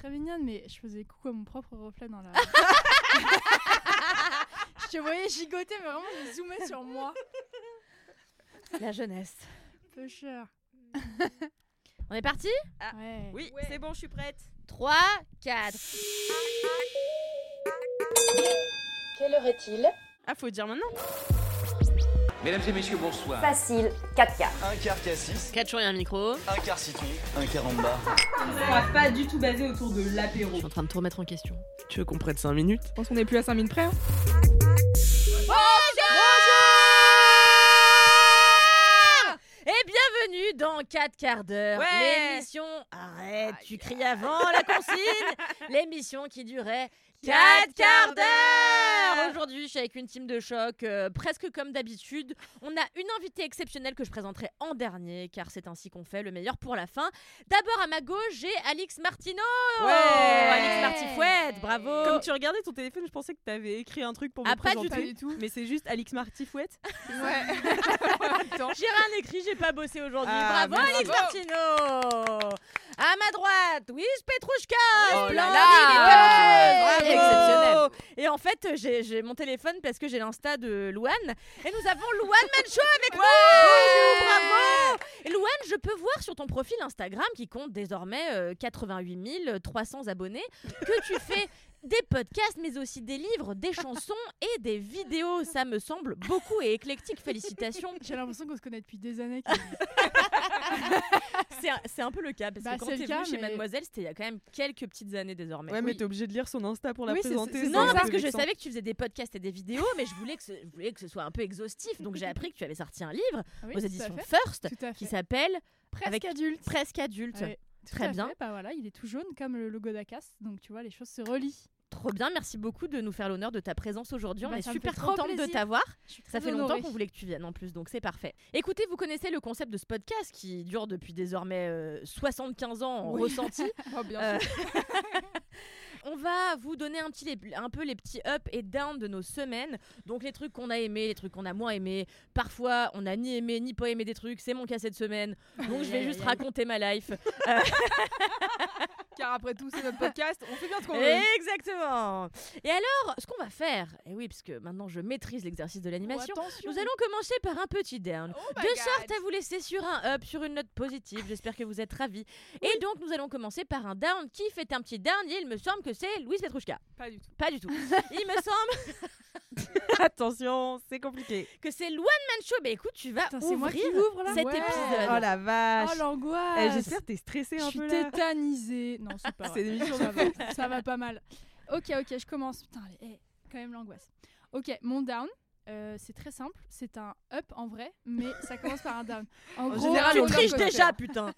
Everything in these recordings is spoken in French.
très mignonne, mais je faisais coucou à mon propre reflet dans la. je te voyais gigoter, mais vraiment, je zoomais sur moi. La jeunesse. Peu cher. On est parti? Ouais. Oui, c'est bon, je suis prête. 3, 4. Quelle heure est-il? Ah, faut dire maintenant. Mesdames et messieurs, bonsoir. Facile, 4 quarts. Un quart cassis, 4 jours et un micro. un quart citron, un quart en bas. On va pas du tout basé autour de l'apéro. Je suis en train de tout remettre en question. Tu veux qu'on prenne 5 minutes? Je pense qu'on est plus à 5 minutes près. hein. Et bienvenue dans 4 quarts d'heure. Ouais. L'émission. Arrête, tu cries avant la consigne. L'émission qui durait 4 Quatre quarts d'heure. Aujourd'hui, je suis avec une team de choc, euh, presque comme d'habitude. On a une invitée exceptionnelle que je présenterai en dernier, car c'est ainsi qu'on fait le meilleur pour la fin. D'abord à ma gauche, j'ai Alix Martino. Ouais. Alix Martifouette, bravo. Comme tu regardais ton téléphone, je pensais que t'avais écrit un truc pour me Ah, pas du présenter. tout. Mais c'est juste Alix Martifouette. J'ai rien écrit, j'ai pas bossé aujourd'hui. Ah, Bravo Alex bravo. Martino À ma droite, Louise Petrouchka Oh là là. Bravo. Exceptionnelle. Et en fait, j'ai mon téléphone parce que j'ai l'insta de Louane. Et nous avons Louane Manchot avec nous Bonjour, bravo Et Louane, je peux voir sur ton profil Instagram, qui compte désormais euh, 88 300 abonnés, que tu fais des podcasts, mais aussi des livres, des chansons et des vidéos. Ça me semble beaucoup et éclectique. Félicitations. J'ai l'impression qu'on se connaît depuis des années. C'est un, peu le cas, parce Bah, que quand c'est t'es le venu cas, chez mais- Mademoiselle, c'était il y a quand même quelques petites années désormais. Ouais, mais Oui. t'es obligé de lire son Insta pour la Oui, présenter. Non, parce que je savais que tu faisais des podcasts et des vidéos, mais je voulais que ce, je voulais que ce soit un peu exhaustif. Donc j'ai appris que tu avais sorti un livre oui, aux éditions fait. First qui s'appelle Presque avec- adulte. Presque adulte. Très bien. fait. Bah voilà, il est tout jaune comme le logo d'Acas. Donc tu vois, les choses se relient. Trop bien, merci beaucoup de nous faire l'honneur de ta présence aujourd'hui. On Bah, est super contente de t'avoir. Ça fait longtemps qu'on voulait que tu viennes en plus, donc c'est parfait. Écoutez, vous connaissez le concept de ce podcast qui dure depuis désormais euh, 75 ans en Oui. ressenti. Oh, bien Euh, sûr. On va vous donner un, petit, les- un peu les petits up et down de nos semaines. Donc les trucs qu'on a aimés, les trucs qu'on a moins aimés. Parfois, on n'a ni aimé ni pas aimé des trucs. C'est mon cas cette semaine. Donc je vais juste raconter ma life. Car après tout, c'est notre podcast. On fait bien ce qu'on veut. Exactement. Et alors, ce qu'on va faire, et oui, parce que maintenant je maîtrise l'exercice de l'animation. Oh. Nous allons commencer par un petit down, Oh de God. sorte à vous laisser sur un up, sur une note positive. J'espère que vous êtes ravis. Et donc, nous allons commencer par un down. Qui fait un petit down Et il me semble que c'est Louise Petrouchka. Pas du tout. Pas du tout. il me semble Attention, c'est compliqué. que c'est Luan Mancho. Bah écoute, tu vas Putain, c'est moi ouvrir qui ouvre là cet Ouais. épisode. Oh la vache. Oh l'angoisse. Eh, J'espère que t'es stressée Je un suis peu là. tétanisée. Non, c'est pas C'est vrai. une émission ça, va, ça va pas mal. Ok, ok, je commence. Putain, allez, eh, quand même l'angoisse. Ok, mon down. euh, c'est très simple, c'est un up en vrai, mais ça commence par un down. En, En gros, général, tu on roller coaster. déjà, putain.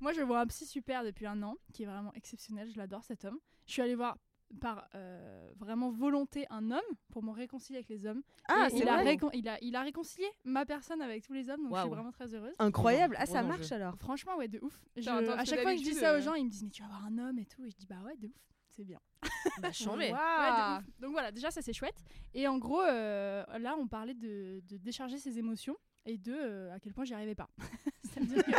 Moi, je vois un psy super depuis un an, qui est vraiment exceptionnel. Je l'adore cet homme. Je suis allée voir par euh, vraiment volonté un homme pour me réconcilier avec les hommes. Ah, Et il a, récon- il, a, il a réconcilié ma personne avec tous les hommes, donc je suis vraiment très heureuse. Incroyable. Ah, ça marche alors. Franchement, ouais, de ouf. Je- Attends, attends, à chaque que fois que je dis ça aux euh, gens, ils me disent Mais tu vas avoir un homme et tout. Et je dis Bah ouais, de ouf, c'est bien. Bah, chambé. Ouais, de ouf. Donc voilà, déjà, ça c'est chouette. Et en gros, euh, là, on parlait de, de décharger ses émotions et de euh, à quel point j'y arrivais pas. C'est-à-dire qu'il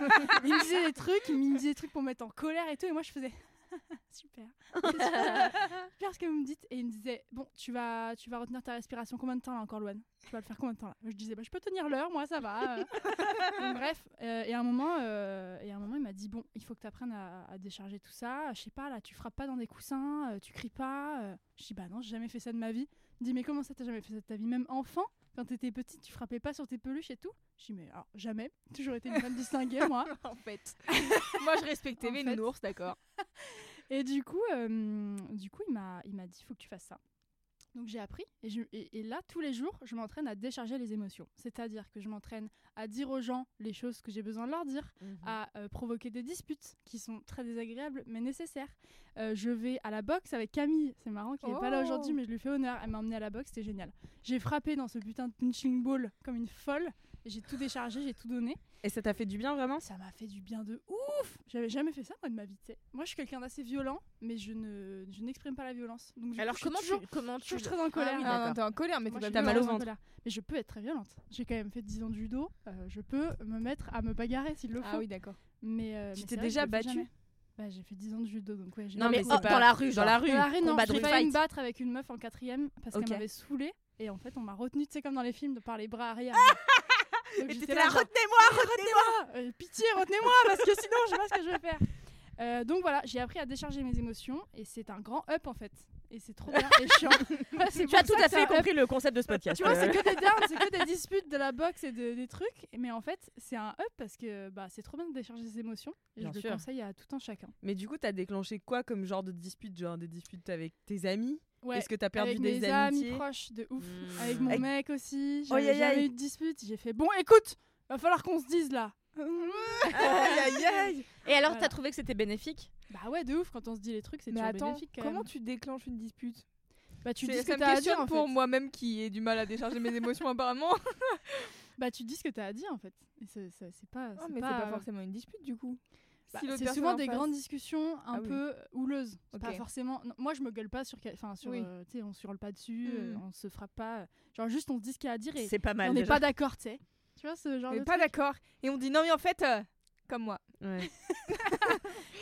me disait des trucs, il me disait des trucs pour me mettre en colère et tout, et moi je faisais super. Super. Ce que vous me dites. Et il me disait Bon, tu vas, tu vas retenir ta respiration combien de temps là encore, Loane Tu vas le faire combien de temps là? Je disais bah, Je peux tenir l'heure, moi ça va. Donc, bref, euh, et à un moment, euh, et à un moment, il m'a dit Bon, il faut que tu apprennes à, à décharger tout ça. Je sais pas, là, tu frappes pas dans des coussins, euh, tu cries pas. euh. Je dis Bah non, j'ai jamais fait ça de ma vie. Il me dit Mais comment ça, t'as jamais fait ça de ta vie? Même enfant quand t'étais petite, tu frappais pas sur tes peluches et tout? Je dis Mais alors, jamais. Toujours été une femme distinguée, moi. en fait. Moi, je respectais En mes fait. nounours, d'accord. Et du coup, euh, du coup, il m'a, il m'a dit, faut que tu fasses ça. Donc j'ai appris et, je- et- et là tous les jours je m'entraîne à décharger les émotions. C'est-à-dire que je m'entraîne à dire aux gens les choses que j'ai besoin de leur dire, Mhm. à euh, provoquer des disputes qui sont très désagréables mais nécessaires. Euh, je vais à la boxe avec Camille, c'est marrant qu'il n'est pas là Oh. aujourd'hui mais je lui fais honneur. Elle m'a emmené à la boxe, c'était génial. J'ai frappé dans ce putain de punching ball comme une folle. J'ai tout déchargé, j'ai tout donné. Et ça t'a fait du bien vraiment? Ça m'a fait du bien de ouf. J'avais jamais fait ça moi de ma vie. tu sais. Moi je suis quelqu'un d'assez violent mais je ne je n'exprime pas la violence. Donc, coup, Alors je suis comment toujours, tu comment tu toujours très en colère. oui, Ah, d'accord. T'es en colère, mais je suis mal au ventre. colère. Mais je peux être très violente. J'ai quand même fait 10 ans de judo. euh, je peux me mettre à me bagarrer s'il le faut. Ah oui, d'accord. Mais, euh, Tu mais t'es déjà je battue? Bah, j'ai fait 10 ans de judo donc ouais. j'ai Non Non, mais, oh, pas- dans la rue, dans la rue. Dans la rue, non, j'ai failli me battre avec une meuf en quatrième parce qu'elle m'avait saoulée et en fait on m'a retenue, tu sais comme dans les films, de par les bras arrière. Donc Et t'étais là, retenez-moi, retenez-moi Euh, pitié, retenez-moi parce que sinon je sais pas ce que je vais faire. Euh, donc voilà, j'ai appris à décharger mes émotions et c'est un grand up en fait. Et c'est trop bien et chiant. Ouais, Tu as tout à fait up. compris le concept de ce podcast. Tu vois, c'est Euh, que des downs, c'est que des disputes de la boxe et de- des trucs. Mais en fait, c'est un up parce que bah, c'est trop bien de décharger ses émotions. Et Bien je sûr. le conseille à tout un chacun. Mais du coup, t'as déclenché quoi comme genre de dispute Genre des disputes avec tes amis? Ouais, Est-ce que t'as perdu avec des mes amitiés amis proches de ouf. Mmh. Avec mon Avec- mec aussi. J'avais aïe, jamais eu de dispute. J'ai fait bon, écoute, va falloir qu'on se dise là. Aïe aïe aïe Et alors, Voilà. t'as trouvé que c'était bénéfique? Bah ouais, de ouf, quand on se dit les trucs, c'est Mais toujours attends, bénéfique quand comment même. tu déclenches une dispute? Bah tu dis ce que t'as à dire en pour moi-même qui ai du mal à décharger mes émotions apparemment. Bah tu dis ce que t'as à dire en fait. C'est pas. Oh, mais c'est pas, pas forcément une dispute du coup. Bah, Si c'est souvent en des face- grandes discussions un Ah oui. peu houleuses. Pas forcément. non, moi, je me gueule pas sur. Enfin, sur. Oui. euh, tu sais, on se hurle pas dessus, euh, Mhm. on se frappe pas. Genre juste, on se dit ce qu'il y a à dire et C'est pas mal. on n'est pas d'accord, tu sais. Tu vois ce genre On de est pas d'accord. Et on dit non mais en fait, euh, comme moi. Ouais.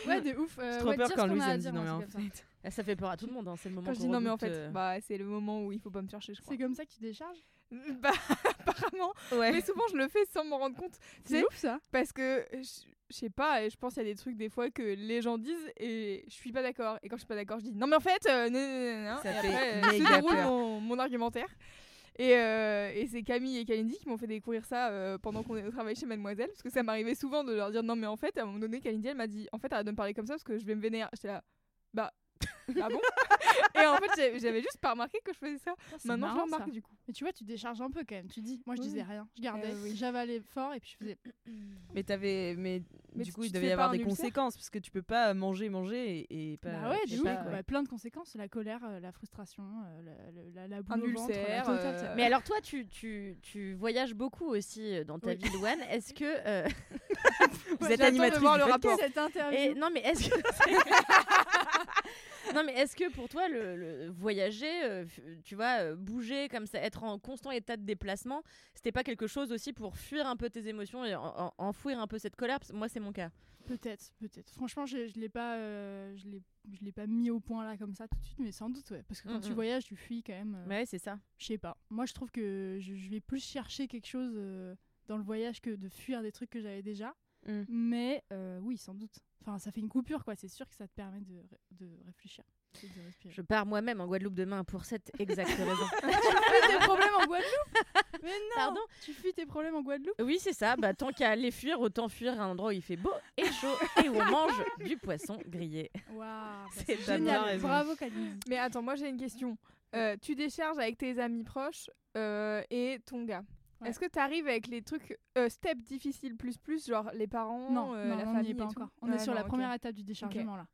Ouais, de ouf. euh, trop ouais, peur quand Louise me dit dire, non mais en fait. Ça fait peur à tout le monde. hein, C'est le moment Quand je dis non mais en fait, euh, bah c'est le moment où il faut pas me chercher je crois. C'est comme ça que tu décharges Bah apparemment. Ouais. Mais souvent je le fais sans m'en rendre compte. C'est ouf ça. parce que je je sais pas, et je pense qu'il y a des trucs des fois que les gens disent et je suis pas d'accord. Et quand je suis pas d'accord, je dis non mais en fait, euh, non, non, non, non. Ça et fait après, euh, déroule peur. mon, mon argumentaire. Et, euh, et c'est Camille et Kalindi qui m'ont fait découvrir ça euh, pendant qu'on est au travail chez Mademoiselle. Parce que ça m'arrivait souvent de leur dire non, mais en fait, à un moment donné, Kalindi, elle m'a dit en fait, arrête de me parler comme ça parce que je vais me vénérer. J'étais là, bah, ah bon? Et en fait, j'avais juste pas remarqué que je faisais ça. C'est Maintenant, je le remarque ça. du coup. Mais tu vois, tu décharges un peu quand même. Tu dis, moi je Oui, disais rien. Je gardais, Euh, oui. j'avalais fort et puis je faisais. Mais t'avais. Mais, Mais du coup, tu il devait y avoir des ulcère conséquences parce que tu peux pas manger, manger et, et pas. bah ouais, ouf. pas- Bah, plein de conséquences la colère, euh, la frustration, euh, la, la, la, la boule Un ventre, ulcère, totale, euh, ça. Mais alors toi, tu, tu, tu voyages beaucoup aussi euh, dans ta Oui. vie, Louane. Est-ce que euh, Vous Ouais, êtes animatrice de voir du le podcast. rapport. Cette interview. et, non mais est-ce que non mais est-ce que pour toi le, le voyager, euh, tu vois, euh, bouger comme ça, être en constant état de déplacement, c'était pas quelque chose aussi pour fuir un peu tes émotions et en- en- enfouir un peu cette colère? Parce que Moi, c'est mon cas. Peut-être, peut-être. Franchement, je, je l'ai pas, euh, je l'ai, je l'ai pas mis au point là comme ça tout de suite, mais sans doute, ouais. Parce que quand Mm, tu voyages, tu fuis quand même. Ouais, c'est ça. Je sais pas. Moi, je trouve que je, je vais plus chercher quelque chose dans le voyage que de fuir des trucs que j'avais déjà. Mm. Mais oui, sans doute. Enfin, ça fait une coupure, quoi. C'est sûr que ça te permet de, ré- de réfléchir. et de respirer. Je pars moi-même en Guadeloupe demain pour cette exacte raison. tu fuis tes problèmes en Guadeloupe? Mais non Pardon? Tu fuis tes problèmes en Guadeloupe? Oui, c'est ça. Bah, tant qu'à les fuir, autant fuir à un endroit où il fait beau et chaud et où on mange du poisson grillé. Waouh bah, C'est génial. Bravo. Mais attends, moi j'ai une question. Euh, tu décharges avec tes amis proches euh, et ton gars. Ouais. Est-ce que tu arrives avec les trucs euh, step difficiles plus plus, genre les parents, Non, euh, non, la on famille est pas et tout encore. On est sur non, la première étape du déchargement là.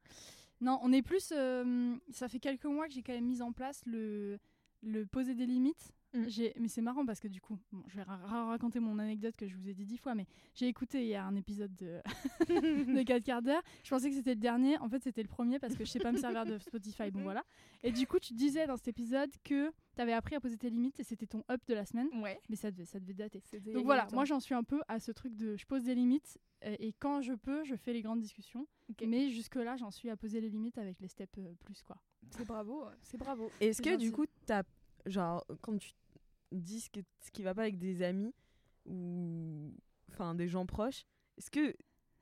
Non, on est plus. euh, ça fait quelques mois que j'ai quand même mis en place le, le poser des limites. Mm. Mais c'est marrant parce que du coup, bon, je vais ra- ra- raconter mon anecdote que je vous ai dit dix fois, mais j'ai écouté hier un épisode de, de 4 quarts d'heure. Je pensais que c'était le dernier. En fait, c'était le premier parce que je sais pas me servir de Spotify. Bon, voilà. Et du coup, tu disais dans cet épisode que tu avais appris à poser tes limites et c'était ton up de la semaine. Ouais. Mais ça devait, ça devait dater. il y a Donc voilà, moi j'en suis un peu à ce truc de je pose des limites euh, et quand je peux, je fais les grandes discussions. Mais jusque-là, j'en suis à poser les limites avec les steps euh, plus quoi. c'est bravo, c'est bravo. Est-ce que du coup, t'as genre quand tu dis ce, que, ce qui va pas avec des amis ou enfin des gens proches, est-ce que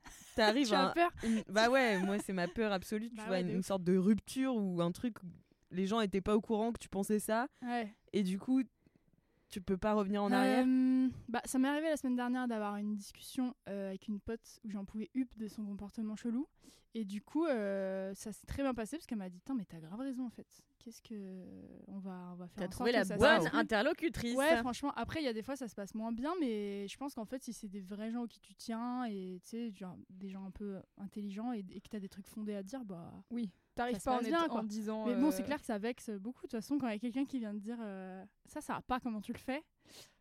t'arrives Tu as à peur une- bah ouais, moi c'est ma peur absolue, tu Bah vois, ouais, une, sorte de rupture ou un truc les gens étaient pas au courant que tu pensais ça Ouais. et du coup tu peux pas revenir en arrière Euh, bah, ça m'est arrivé la semaine dernière d'avoir une discussion euh, avec une pote où j'en pouvais up de son comportement chelou. Et du coup, euh, ça s'est très bien passé parce qu'elle m'a dit mais t'as grave raison en fait. Qu'est-ce que. On va, on va faire T'as trouvé la bonne interlocutrice. Ouais, franchement, après, il y a des fois, ça se passe moins bien, mais je pense qu'en fait, si c'est des vrais gens qui tu tiens et tu sais, des gens un peu intelligents et, et que t'as des trucs fondés à dire, bah. Oui, t'arrives pas en, bien, en disant. Mais bon, euh, c'est clair que ça vexe beaucoup. De toute façon, quand il y a quelqu'un qui vient te dire euh, ça, ça va pas comment tu le fais,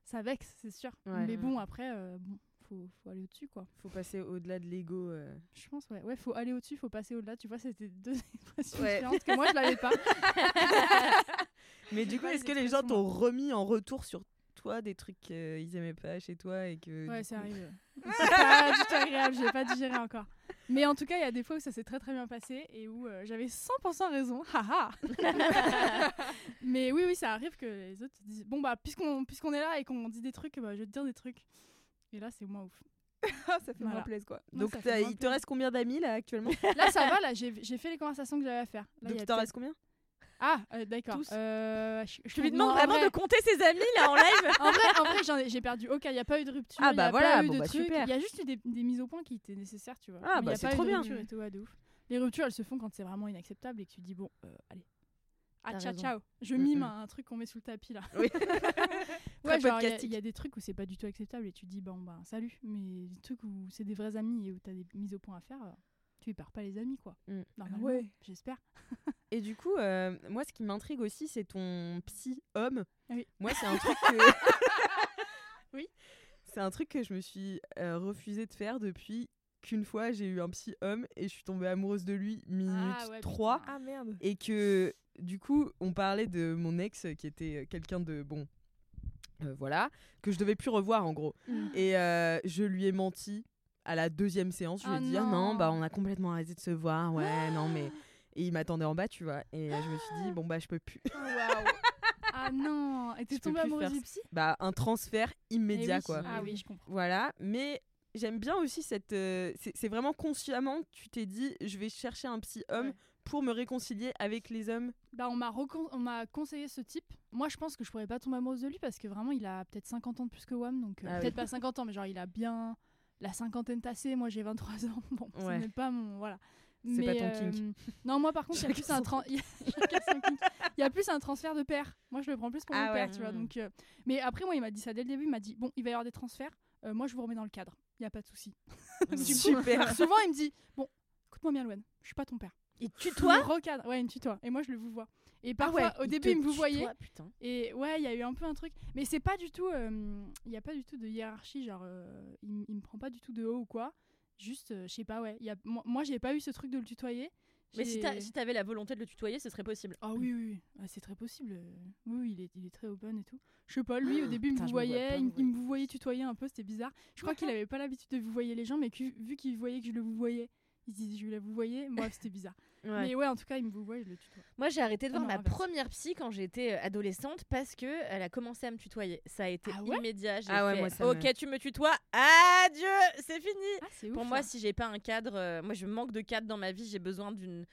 ça vexe, c'est sûr. Ouais. Mais bon, après, euh, bon, faut, faut aller au-dessus, quoi. Faut passer au-delà de l'ego. euh. Je pense, ouais. Ouais, faut aller au-dessus, faut passer au-delà. Tu vois, c'était deux expressions Ouais. différentes que moi, je l'avais pas. Mais du coup, pas est-ce les que les gens expressions, t'ont remis en retour sur toi des trucs qu'ils aimaient pas chez toi et que Ouais, du c'est coup- arrivé. C'est pas du tout agréable, j'ai pas digéré encore. Mais en tout cas, il y a des fois où ça s'est très très bien passé et où euh, j'avais 100% raison. Haha Mais oui, oui, ça arrive que les autres disent Bon, bah, puisqu'on puisqu'on est là et qu'on dit des trucs, bah, je vais te dire des trucs. Et là, c'est moins ouf. ça fait moins Voilà. plaisir quoi. Donc moins il te reste combien d'amis là actuellement Là, ça va, là, j'ai fait les conversations que j'avais à faire. Là, Donc il t'en reste combien Ah, euh, d'accord. Euh, je, je Tu lui non, en vraiment vrai- de compter ses amis là en live En vrai, en vrai j'en ai- j'ai perdu aucun. Il n'y a pas eu de rupture. Ah il y bah a voilà, pas eu bon de bah truc. super. Il y a juste eu des, des mises au point qui étaient nécessaires, tu vois. Ah Mais bah c'est eu trop de bien. rupture et tout, ouais, de ouf. Les ruptures, elles se font quand c'est vraiment inacceptable et que tu dis bon, euh, allez. Ah, ciao, ciao. Je Mm, mime mm. un truc qu'on met sous le tapis là. Oui. ouais, genre, il y y, a des trucs où c'est pas du tout acceptable et tu dis bon, bah, salut. Mais des trucs où c'est des vrais amis et où t'as des mises au point à faire, euh, tu y perds pas les amis quoi. Mm. Normalement, ouais. j'espère. Et du coup, euh, moi, ce qui m'intrigue aussi, c'est ton psy homme. Ah oui. Moi, c'est un truc que. Oui. C'est un truc que je me suis euh, refusé de faire depuis qu'une fois j'ai eu un psy homme et je suis tombée amoureuse de lui minute Ah ouais, 3 putain. Ah merde. et que du coup on parlait de mon ex qui était euh, quelqu'un de bon euh, voilà que je devais plus revoir en gros. Mm. et euh, je lui ai menti à la deuxième séance. Je lui ai Ah dit ah non bah on a complètement arrêté de se voir. Ouais non mais et il m'attendait en bas tu vois. Et euh, je me suis dit bon bah je peux plus. Waouh. Ah non, et t'es tombée amoureuse du psy? Bah un transfert immédiat Eh oui. quoi. Ah oui, je comprends. voilà mais j'aime bien aussi cette euh, c'est c'est vraiment consciemment que tu t'es dit je vais chercher un psy homme Ouais. pour me réconcilier avec les hommes Bah, on m'a on conseillé ce type. Moi, je pense que je pourrais pas tomber amoureuse de lui parce que vraiment, il a peut-être 50 ans de plus que Wam. Donc, euh, Ah oui. peut-être pas 50 ans, mais genre, il a bien la cinquantaine tassée. Moi, j'ai 23 ans. Bon, ce Ouais. n'est pas mon. Voilà. C'est pas ton kink. euh, Non, moi, par contre, il y y a- plus un transfert de père. Moi, je le prends plus pour Ah mon ouais. père, tu vois. Mm. Donc, euh, Mais après, moi, il m'a dit ça dès le début. Il m'a dit Bon, il va y avoir des transferts. Euh, moi, je vous remets dans le cadre. Il n'y a pas de souci. Coup, Super. Souvent, il me dit Bon, écoute-moi bien, Louane. Je suis pas ton père. Il Tu tutoie me recadres. Ouais, il me tutoie. Et moi, je le vous vois. Et Ah parfois, ouais, au il début, il me vous voyait. Et ouais, il y a eu un peu un truc. Mais c'est pas du tout. euh, Il y a pas du tout de hiérarchie. Genre, euh, il, il me prend pas du tout de haut ou quoi. Juste, euh, je sais pas, ouais. il Y a, moi, moi, j'ai pas eu ce truc de le tutoyer. Mais si t'avais la volonté de le tutoyer, ce serait possible. Ah oui, oui, oui. Ah, c'est très possible. euh, Oui, oui, il est, il est très open et tout. Je sais pas, lui, au début, il me voyait, il, il me voyait tutoyer un peu, c'était bizarre. Je crois qu'il avait pas l'habitude de vous voyer les gens, mais que- vu qu'il voyait que je le vous voyais, il se disait je la vous voyais. Moi, c'était bizarre. Ouais. Mais ouais, en tout cas, il me vous voyait, je le tutoie. Moi, j'ai arrêté de Ah voir non, ma inverse. première psy quand j'étais euh, adolescente parce que elle a commencé à me tutoyer. Ça a été Ah ouais? immédiat. J'ai Ah ouais, fait, moi, ça ok, me- tu me tutoies. Adieu, c'est fini. Ah, ouf. Pour moi, si j'ai pas un cadre, euh, moi je manque de cadre dans ma vie. J'ai besoin d'une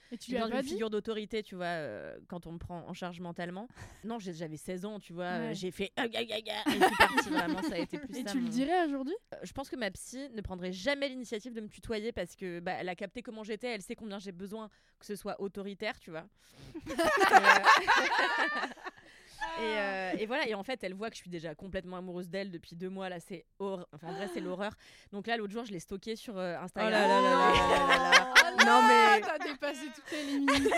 figure d'autorité, tu vois, euh, quand on me prend en charge mentalement. Non, j'avais 16 ans, tu vois. euh, j'ai fait. ah, ah, ah, ah, et je suis partie, vraiment, ça a été plus Et ça, tu le dirais aujourd'hui? Euh, Je pense que ma psy ne prendrait jamais l'initiative de me tutoyer parce que bah, elle a capté comment j'étais, elle sait combien j'ai besoin que ce soit autoritaire, tu vois. et, euh, et voilà, et en fait, elle voit que je suis déjà complètement amoureuse d'elle depuis deux mois. Là, c'est hor- enfin, en vrai, c'est l'horreur. Donc là, l'autre jour, je l'ai stockée sur euh, Oh Instagram. là là là là là là là. Oh Non, mais- T'as dépassé toutes les limites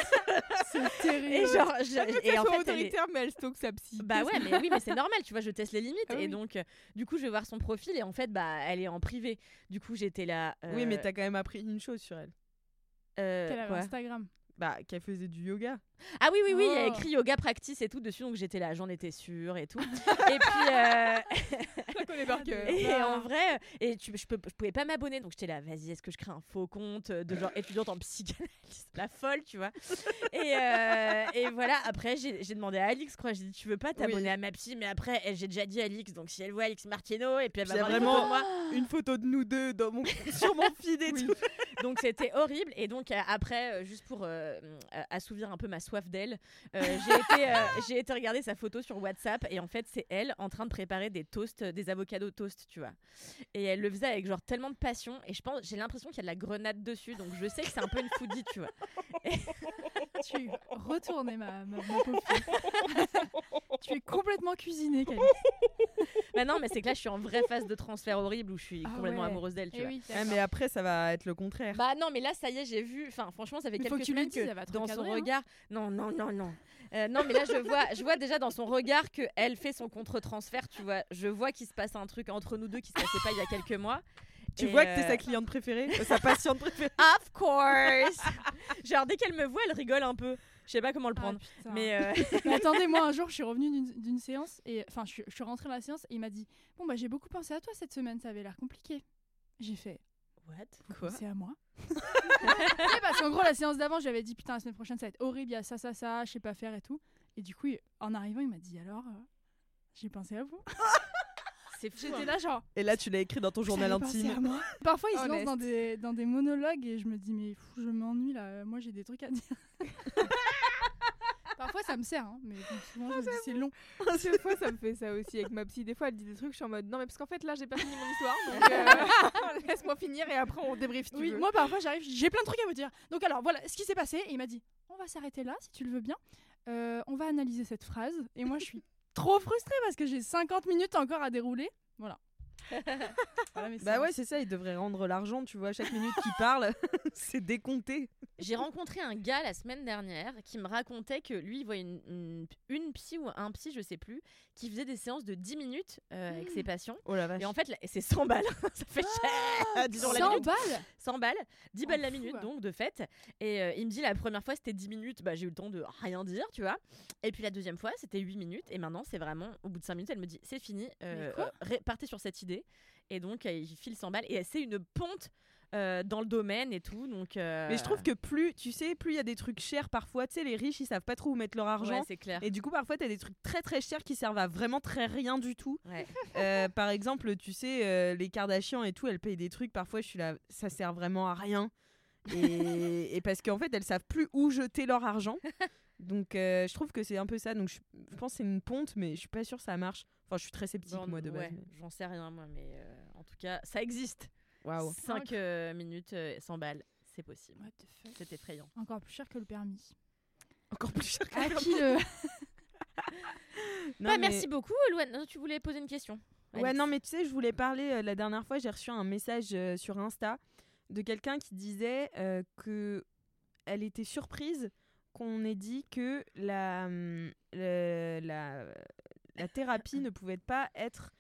C'est terrible Et genre, je- et en fait, elle est- autoritaire, mais elle stocke sa psy. Bah ouais, mais oui, mais c'est normal, tu vois, je teste les limites. Ah et oui. donc, euh, du coup, je vais voir son profil et en fait, bah, elle est en privé. Du coup, j'étais là. Oui, mais euh, t'as quand même appris une chose sur elle. Euh, Qu'elle avait Instagram? Bah, qu'elle faisait du yoga. Ah oui, oui, oui, il y a Oh. écrit yoga practice et tout dessus, donc j'étais là, j'en étais sûre et tout. et puis, euh, Je connais par cœur. et en vrai, et tu, je, peux, je pouvais pas m'abonner, donc j'étais là, vas-y, est-ce que je crée un faux compte de genre étudiante en psychanalyse? La folle, tu vois. Et, euh, et voilà, après, j'ai demandé à Alix, quoi, j'ai dit, tu veux pas t'abonner Oui. à ma psy, mais après, j'ai déjà dit à Alix, donc si elle voit Alix Martino, et puis elle va voir une photo vraiment de moi. une photo de nous deux dans mon... sur mon feed et Oui. tout. Donc c'était horrible. Et donc euh, après, euh, juste pour euh, assouvir un peu ma soif d'elle, euh, j'ai été, euh, j'ai été regarder sa photo sur WhatsApp et en fait c'est elle en train de préparer des toasts, des avocados toast, tu vois. Et elle le faisait avec genre tellement de passion et je pense, j'ai l'impression qu'il y a de la grenade dessus, donc je sais que c'est un peu une foodie, tu vois. Tu es retournée, ma, ma, ma pauvre fille. tu es complètement cuisinée, Camille. Bah non, mais c'est que là je suis en vraie phase de transfert horrible où je suis Ah complètement ouais. amoureuse d'elle, tu Eh vois. oui, mais après, ça va être le contraire. Bah non, mais là, ça y est, j'ai vu. Enfin, franchement, ça fait Mais faut quelques que tu lui semaines que dans son hein. regard. Non, non, non, non. Euh, non, mais là, je vois, je vois déjà dans son regard que elle fait son contre-transfert. Tu vois, je vois qu'il se passe un truc entre nous deux qui se passait pas il y a quelques mois. tu Et, vois que t'es euh, sa cliente préférée, euh, sa patiente préférée. Of course. Genre dès qu'elle me voit, elle rigole un peu. Je sais pas comment le Ah, prendre. mais euh, Mais attendez, moi un jour je suis revenue d'une- séance et enfin je, suis- je suis rentrée dans la séance et il m'a dit Bon bah j'ai beaucoup pensé à toi cette semaine, ça avait l'air compliqué. J'ai fait what? Quoi? C'est à moi Tu sais, Parce qu'en gros la séance d'avant j'avais dit Putain la semaine prochaine ça va être horrible, il y a ça, ça, ça, je sais pas faire et tout. Et du coup il- en arrivant il m'a dit Alors euh, j'ai pensé à vous. C'est fou. J'étais hein. là genre Et là, tu l'as écrit dans ton journal avez pensé à intime. moi Parfois il se lance dans des, dans des monologues et je me dis Mais fou, je m'ennuie là, moi j'ai des trucs à dire. Parfois ça me sert, hein, mais bon, souvent je me dis c'est long. Des fois, ça me fait ça aussi avec ma psy. Des fois, elle dit des trucs, je suis en mode non, mais parce qu'en fait, là, j'ai pas fini mon histoire. Donc, euh, laisse-moi finir et après, on débrief si tu Oui, veux. moi parfois j'arrive, j'ai plein de trucs à vous dire. Donc alors voilà ce qui s'est passé. Et il m'a dit on va s'arrêter là si tu le veux bien. Euh, on va analyser cette phrase. Et moi je suis trop frustrée parce que j'ai 50 minutes encore à dérouler. Voilà. Voilà mes Bah ouais, c'est ça, il devrait rendre l'argent, tu vois, chaque minute qu'il parle, c'est décompté. J'ai rencontré un gars la semaine dernière qui me racontait que lui, il voyait une, une, une psy ou un psy, je sais plus, qui faisait des séances de 10 minutes euh, avec ses patients. Oh la vache. Et en fait, c'est 100 balles. ça fait cher. Disons la 100 minute. balles 100 balles, 10 Oh, balles la minute ouais. donc de fait. Et euh, il me dit la première fois c'était 10 minutes, bah, j'ai eu le temps de rien dire, tu vois. Et puis la deuxième fois c'était 8 minutes et maintenant c'est vraiment au bout de 5 minutes elle me dit c'est fini, euh, euh, partez sur cette idée. Et donc il file 100 balles et c'est une ponte euh, dans le domaine et tout. Donc, euh, Mais je trouve que plus, tu sais, plus il y a des trucs chers parfois, tu sais, les riches, ils savent pas trop où mettre leur argent. ouais, c'est clair. Et du coup, parfois, t'as des trucs très très chers qui servent à vraiment très rien du tout. Ouais. Euh, par exemple, tu sais, les Kardashians et tout, elles payent des trucs, parfois, je suis là, ça sert vraiment à rien. Et, et parce qu'en fait, elles savent plus où jeter leur argent. Donc, euh, je trouve que c'est un peu ça. Donc, je, je pense que c'est une ponte, mais je suis pas sûre que ça marche. Enfin, je suis très sceptique, Bon, moi, de base. ouais, mais- J'en sais rien moi, mais euh, en tout cas ça existe. Waouh. 5 minutes, euh, 100 balles, c'est possible. What the fuck? C'est effrayant. Encore plus cher que le permis. Encore plus cher que À le qui le. Non, Bah, mais- Merci beaucoup, Louane. Tu voulais poser une question Ouais, non, mais tu sais, je voulais parler euh, la dernière fois, j'ai reçu un message euh, sur Insta de quelqu'un qui disait euh, que elle était surprise qu'on ait dit que la, hum, la, la thérapie ne pouvait pas être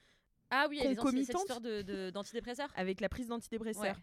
Ah oui, les concomitante. histoire de- de- d'antidépresseurs? avec la prise d'antidépresseurs. Ouais.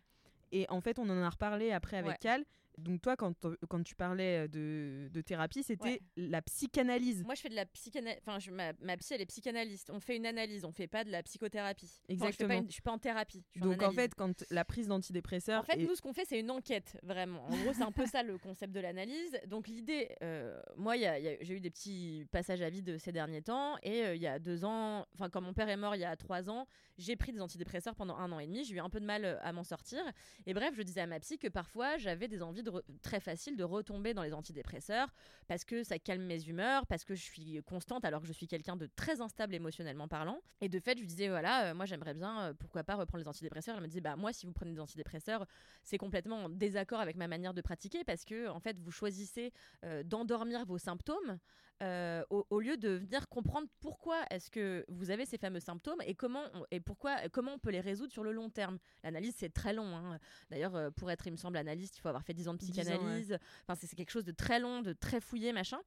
Et en fait, on en a reparlé après avec Ouais. Cal. Donc toi, quand, quand tu parlais de, de thérapie, c'était Ouais. la psychanalyse. Moi, je fais de la psychanalyse. Enfin, je- ma, ma psy, elle est psychanalyste. On fait une analyse, on fait pas de la psychothérapie. Enfin, je, Exactement. une- je suis pas en thérapie. je suis Donc en fait, quand la prise d'antidépresseurs... En fait, est- nous, ce qu'on fait, c'est une enquête, vraiment. En gros, c'est un peu ça le concept de l'analyse. Donc, l'idée, euh, moi, il y a- il y a- j'ai eu des petits passages à vide ces derniers temps. Et euh, il y a deux ans, enfin, quand mon père est mort il y a trois ans, j'ai pris des antidépresseurs pendant un an et demi. J'ai eu un peu de mal euh, à m'en sortir. Et bref, je disais à ma psy que parfois, j'avais des envies de très faciles de retomber dans les antidépresseurs parce que ça calme mes humeurs, parce que je suis constante alors que je suis quelqu'un de très instable émotionnellement parlant. Et de fait, je disais, voilà, euh, moi, j'aimerais bien, euh, pourquoi pas reprendre les antidépresseurs. Elle me disait, bah, moi, si vous prenez des antidépresseurs, c'est complètement en désaccord avec ma manière de pratiquer parce que en fait vous choisissez euh, d'endormir vos symptômes euh, au, au lieu de venir comprendre pourquoi est-ce que vous avez ces fameux symptômes et comment on, et pourquoi comment on peut les résoudre sur le long terme. L'analyse c'est très long. hein. D'ailleurs euh, pour être il me semble analyste il faut avoir fait 10 ans de 10 ans, psychanalyse. Enfin c'est c'est quelque chose de très long, de très fouillé machin.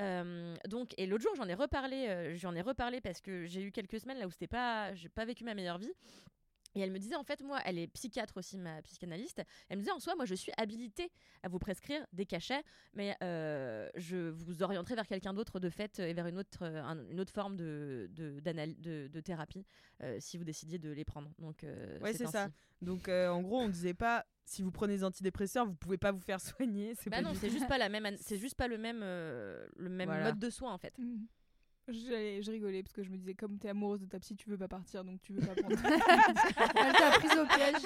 Euh, donc et l'autre jour j'en ai reparlé euh, j'en ai reparlé parce que j'ai eu quelques semaines là où c'était pas j'ai pas vécu ma meilleure vie. Et elle me disait, en fait, moi, elle est psychiatre aussi, ma psychanalyste. Elle me disait, en soi, moi, je suis habilitée à vous prescrire des cachets, mais euh, je vous orienterai vers quelqu'un d'autre de fait et vers une autre, euh, un- une autre forme de, de, d'anal- de, de thérapie euh, si vous décidiez de les prendre. Donc, euh, Ouais, c'est ça. Donc euh, en gros, on disait pas si vous prenez des antidépresseurs, vous pouvez pas vous faire soigner. C'est Bah pas non, c'est juste pas la même, an- c'est juste pas le même, euh, le même Voilà. mode de soin en fait. Mhm. Je rigolais parce que je me disais, comme t'es amoureuse de ta psy, tu veux pas partir, donc tu veux pas prendre. Elle t'a prise au piège.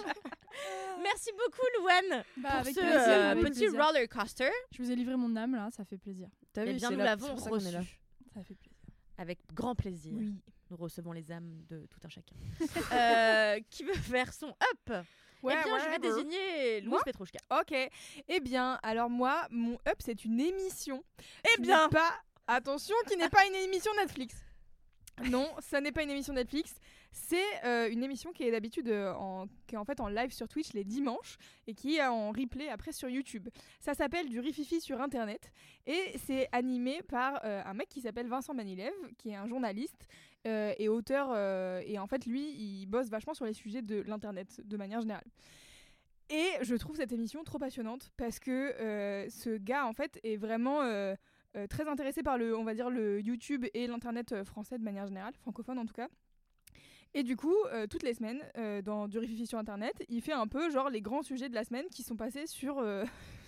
Merci beaucoup, Louane, Bah, pour avec ce plaisir, euh, avec petit plaisir. roller coaster. Je vous ai livré mon âme là, ça fait plaisir. T'as Eh vu, bien, nous l'avons est là. reçu. Ça fait plaisir. Avec grand plaisir. oui. Nous recevons les âmes de tout un chacun. Euh, qui veut faire son up? Ouais, Eh bien, je vais whatever. désigner Louise Petrouchka. Ok. Eh bien, alors moi, mon up, c'est une émission. Eh bien. pas attention, qui n'est pas une émission Netflix. Non, ça n'est pas une émission Netflix. C'est euh, une émission qui est d'habitude euh, en, qui est en fait en live sur Twitch les dimanches et qui est en replay après sur YouTube. Ça s'appelle du rififi sur Internet et c'est animé par euh, un mec qui s'appelle Vincent Manilev, qui est un journaliste et auteur. et en fait, lui, il bosse vachement sur les sujets de l'Internet de manière générale. Et je trouve cette émission trop passionnante parce que ce gars, en fait, est vraiment euh, très intéressé par le, on va dire, le YouTube et l'Internet euh, français de manière générale, francophone en tout cas. Et du coup, euh, toutes les semaines, dans du sur Internet, il fait un peu genre les grands sujets de la semaine qui sont passés sur,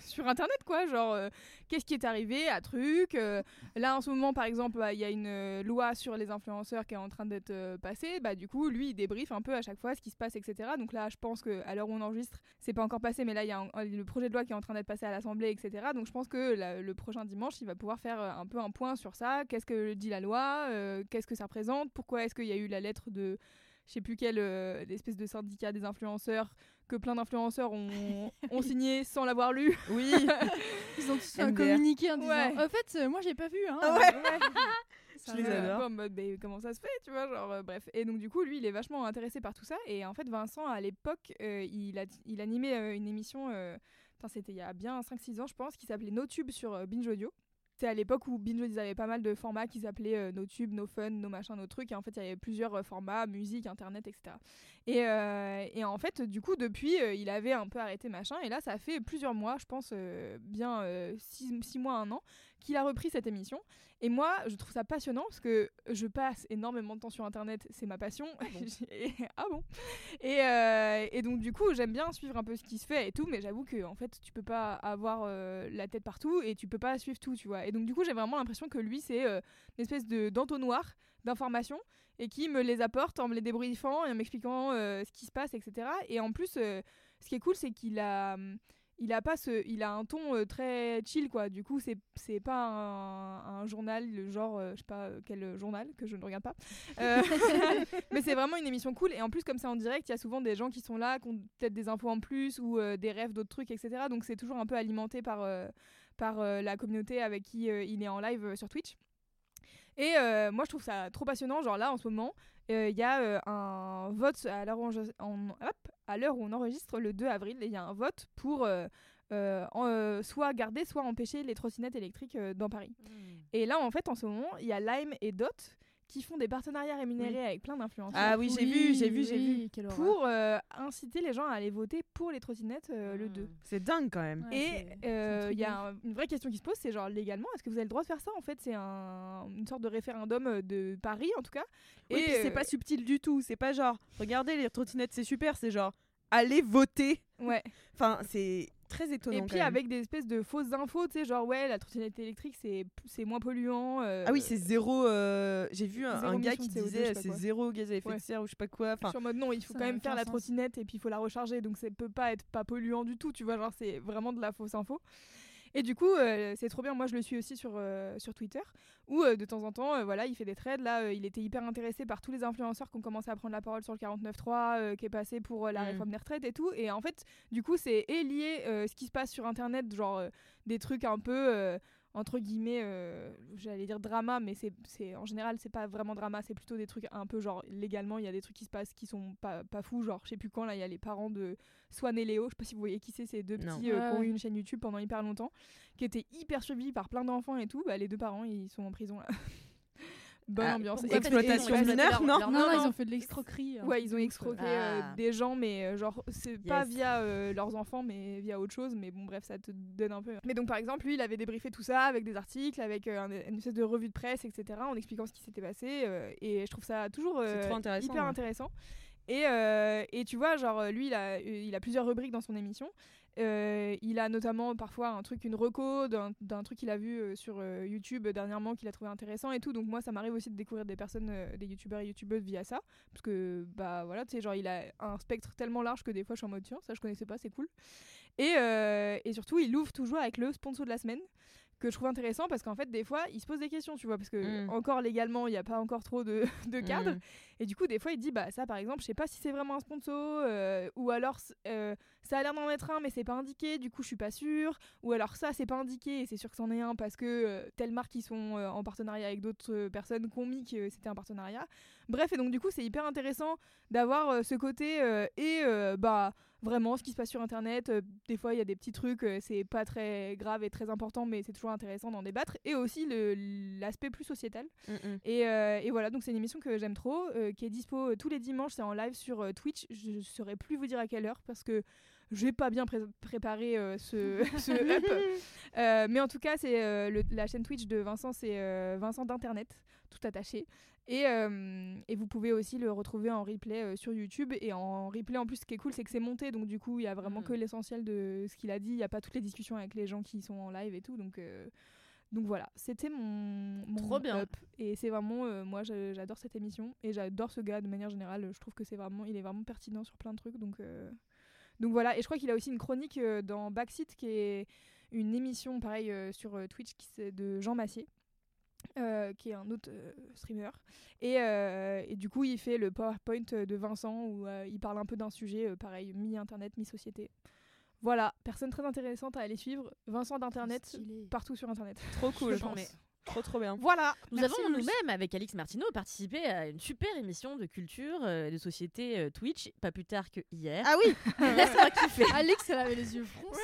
sur Internet, quoi. Genre, euh, qu'est-ce qui est arrivé à truc. euh, là, en ce moment, par exemple, bah, il y a une euh, loi sur les influenceurs qui est en train d'être passée. Bah, du coup, lui, il débriefe un peu à chaque fois ce qui se passe, etc. Donc là, je pense qu'à l'heure où on enregistre, c'est pas encore passé, mais là, il y a le projet de loi qui est en train d'être passé à l'Assemblée, etc. Donc je pense que le prochain dimanche, il va pouvoir faire un peu un point sur ça. Qu'est-ce que dit la loi Qu'est-ce que ça représente? Pourquoi est-ce qu'il y a eu la lettre de je sais plus quelle euh, espèce de syndicat des influenceurs que plein d'influenceurs ont, ont signé sans l'avoir lu. Oui. Ils ont tous un communiqué en disant Ouais. En fait, euh, moi j'ai pas vu. Hein. Ah ouais. Ça Je les. Euh, adore. un peu en mode, mais comment ça se fait, tu vois, genre, euh, bref. Et donc, du coup, lui, il est vachement intéressé par tout ça. Et en fait, Vincent, à l'époque, euh, il, a, il animait euh, une émission, euh, c'était il y a bien 5-6 ans, je pense, qui s'appelait No Tube sur euh, Binge Audio. C'était à l'époque où Binge ils avaient pas mal de formats qui s'appelaient euh, No Tube, No Fun, No Machin, No Truc. Et en fait, il y avait plusieurs euh, formats, musique, internet, etc. Et, euh, et en fait, du coup, depuis, il avait un peu arrêté machin. Et là, ça fait plusieurs mois, je pense, bien 6 mois, un an, qu'il a repris cette émission. Et moi, je trouve ça passionnant parce que je passe énormément de temps sur Internet, c'est ma passion. Et- ah bon? Et, euh, et donc, du coup, j'aime bien suivre un peu ce qui se fait et tout, mais j'avoue que en fait, tu peux pas avoir euh, la tête partout et tu peux pas suivre tout, tu vois. Et donc, du coup, j'ai vraiment l'impression que lui, c'est euh, une espèce de d'entonnoir d'informations et qui me les apporte en me les débriefant et en m'expliquant ce qui se passe, etc. Et en plus, ce qui est cool, c'est qu'il a. il a pas ce, il a un ton euh, très chill quoi. Du coup, c'est c'est pas un, un journal le genre, euh, je sais pas euh, quel journal que je ne regarde pas. Mais c'est vraiment une émission cool. Et en plus, comme c'est en direct, il y a souvent des gens qui sont là, qui ont peut-être des infos en plus ou des rêves d'autres trucs, etc. Donc c'est toujours un peu alimenté par par euh, la communauté avec qui euh, il est en live euh, sur Twitch. Et moi, je trouve ça trop passionnant. Genre là, en ce moment, il y a euh, un vote à l'heure où, on- où enregistre, le 2 avril, il y a un vote pour euh, euh, en- euh, soit garder, soit empêcher les trottinettes électriques euh, dans Paris. Et là, en fait, en ce moment, il y a Lime et Dot qui font des partenariats rémunérés avec plein d'influenceurs. Ah oui, j'ai vu, j'ai vu, j'ai vu. Pour euh, inciter les gens à aller voter pour les trottinettes euh, le 2. C'est dingue quand même. Ouais, Et euh, il y a un- une vraie question qui se pose, c'est genre légalement, est-ce que vous avez le droit de faire ça En fait, c'est un, une sorte de référendum de Paris, en tout cas. Oui, et puis c'est pas subtil du tout. C'est pas genre, regardez les trottinettes, c'est super. C'est genre, allez voter. Ouais. Enfin, c'est très étonnant. Et puis avec des espèces de fausses infos, tu sais, genre ouais, la trottinette électrique c'est c'est moins polluant. euh, Ah oui, c'est zéro. euh, J'ai vu un, gars qui de CO2, je disait c'est zéro gaz à effet Ouais. de serre ou je sais pas quoi. Enfin, sur mode non, il faut quand même faire la trottinette et puis il faut la recharger, donc ça peut pas être pas polluant du tout, tu vois, genre c'est vraiment de la fausse info. Et du coup, euh, c'est trop bien. Moi, je le suis aussi sur, euh, sur Twitter, où euh, de temps en temps, voilà, il fait des trades. Là, il était hyper intéressé par tous les influenceurs qui ont commencé à prendre la parole sur le 49.3, euh, qui est passé pour la Mm. réforme des retraites et tout. Et en fait, du coup, c'est lié ce qui se passe sur Internet, genre des trucs un peu. Entre guillemets, euh, j'allais dire drama, mais c'est, c'est en général c'est pas vraiment drama, c'est plutôt des trucs un peu genre légalement, il y a des trucs qui se passent qui sont pas, pas fous, genre je sais plus quand là, il y a les parents de Swan et Léo, je sais pas si vous voyez qui c'est, ces deux Non. petits euh, Ouais, qui ont eu une chaîne YouTube pendant hyper longtemps, qui étaient hyper suivis par plein d'enfants et tout, bah les deux parents ils sont en prison là. Bonne Ah, ambiance. exploitation mineure, non Non, non, non. ils ont fait de l'escroquerie. un Ouais, ils ont escroqué euh, Ah. des gens, mais euh, genre, c'est pas via euh, leurs enfants, mais via autre chose. Mais bon, bref, ça te donne un peu. Mais donc, par exemple, lui, il avait débriefé tout ça avec des articles, avec euh, un- une espèce de revue de presse, etc., en expliquant ce qui s'était passé. euh, et je trouve ça toujours euh, intéressant, hyper ouais. intéressant. Et, euh, et tu vois, genre, lui, il a, il a plusieurs rubriques dans son émission. Euh, il a notamment parfois un truc, une reco d'un truc qu'il a vu euh, sur euh, YouTube dernièrement qu'il a trouvé intéressant et tout. Donc moi, ça m'arrive aussi de découvrir des personnes, des youtubeurs et youtubeuses via ça. Parce que, bah voilà, tu sais, genre, il a un spectre tellement large que des fois, je suis en mode, tiens, ça je connaissais pas, c'est cool. Et, et surtout, il ouvre toujours avec le sponsor de la semaine que je trouve intéressant parce qu'en fait des fois il se pose des questions tu vois parce que Mm. encore légalement il n'y a pas encore trop de, de cadre Mm. et du coup des fois il dit bah ça par exemple je sais pas si c'est vraiment un sponsor euh, ou alors euh, ça a l'air d'en être un mais c'est pas indiqué du coup je suis pas sûre ou alors ça c'est pas indiqué et c'est sûr que c'en est un parce que euh, telle marque ils sont euh, en partenariat avec d'autres personnes qui ont mis que c'était un partenariat bref et donc du coup c'est hyper intéressant d'avoir euh, ce côté euh, et euh, bah vraiment ce qui se passe sur internet des fois il y a des petits trucs c'est pas très grave et très important mais c'est toujours intéressant d'en débattre et aussi l'aspect plus sociétal Mm, mm. et, euh, et voilà, donc c'est une émission que j'aime trop, euh, qui est dispo tous les dimanches, c'est en live sur euh, Twitch. Je ne saurais plus vous dire à quelle heure parce que j'ai pas bien pré- préparé ce, ce up. Mais en tout cas, c'est la chaîne Twitch de Vincent, c'est Vincent d'Internet, tout attaché. Et, euh, et vous pouvez aussi le retrouver en replay euh, sur YouTube. Et en replay, en plus, ce qui est cool, c'est que c'est monté. Donc, du coup, il y a vraiment Mm. que l'essentiel de ce qu'il a dit. Il n'y a pas toutes les discussions avec les gens qui sont en live et tout. Donc, euh, donc voilà, c'était mon, mon Trop bien. up. Et c'est vraiment, moi, j'adore cette émission. Et j'adore ce gars de manière générale. Je trouve que c'est vraiment, il est vraiment pertinent sur plein de trucs. Donc, donc voilà. Et je crois qu'il a aussi une chronique dans Backseat qui est une émission, pareil, sur Twitch qui de Jean Massier. Euh, qui est un autre euh, streamer et, euh, et du coup il fait le PowerPoint de Vincent où euh, il parle un peu d'un sujet euh, pareil mi-internet mi-société voilà personne très intéressante à aller suivre Vincent d'internet partout sur internet Trop cool. Je pense. mais Trop trop bien. voilà Nous Merci, avons nous-mêmes, avec Alix Martineau, participé à une super émission de culture euh, et de société euh, Twitch, pas plus tard que hier. Ah oui Laisse-moi kiffer. Alix, elle avait les yeux froncés.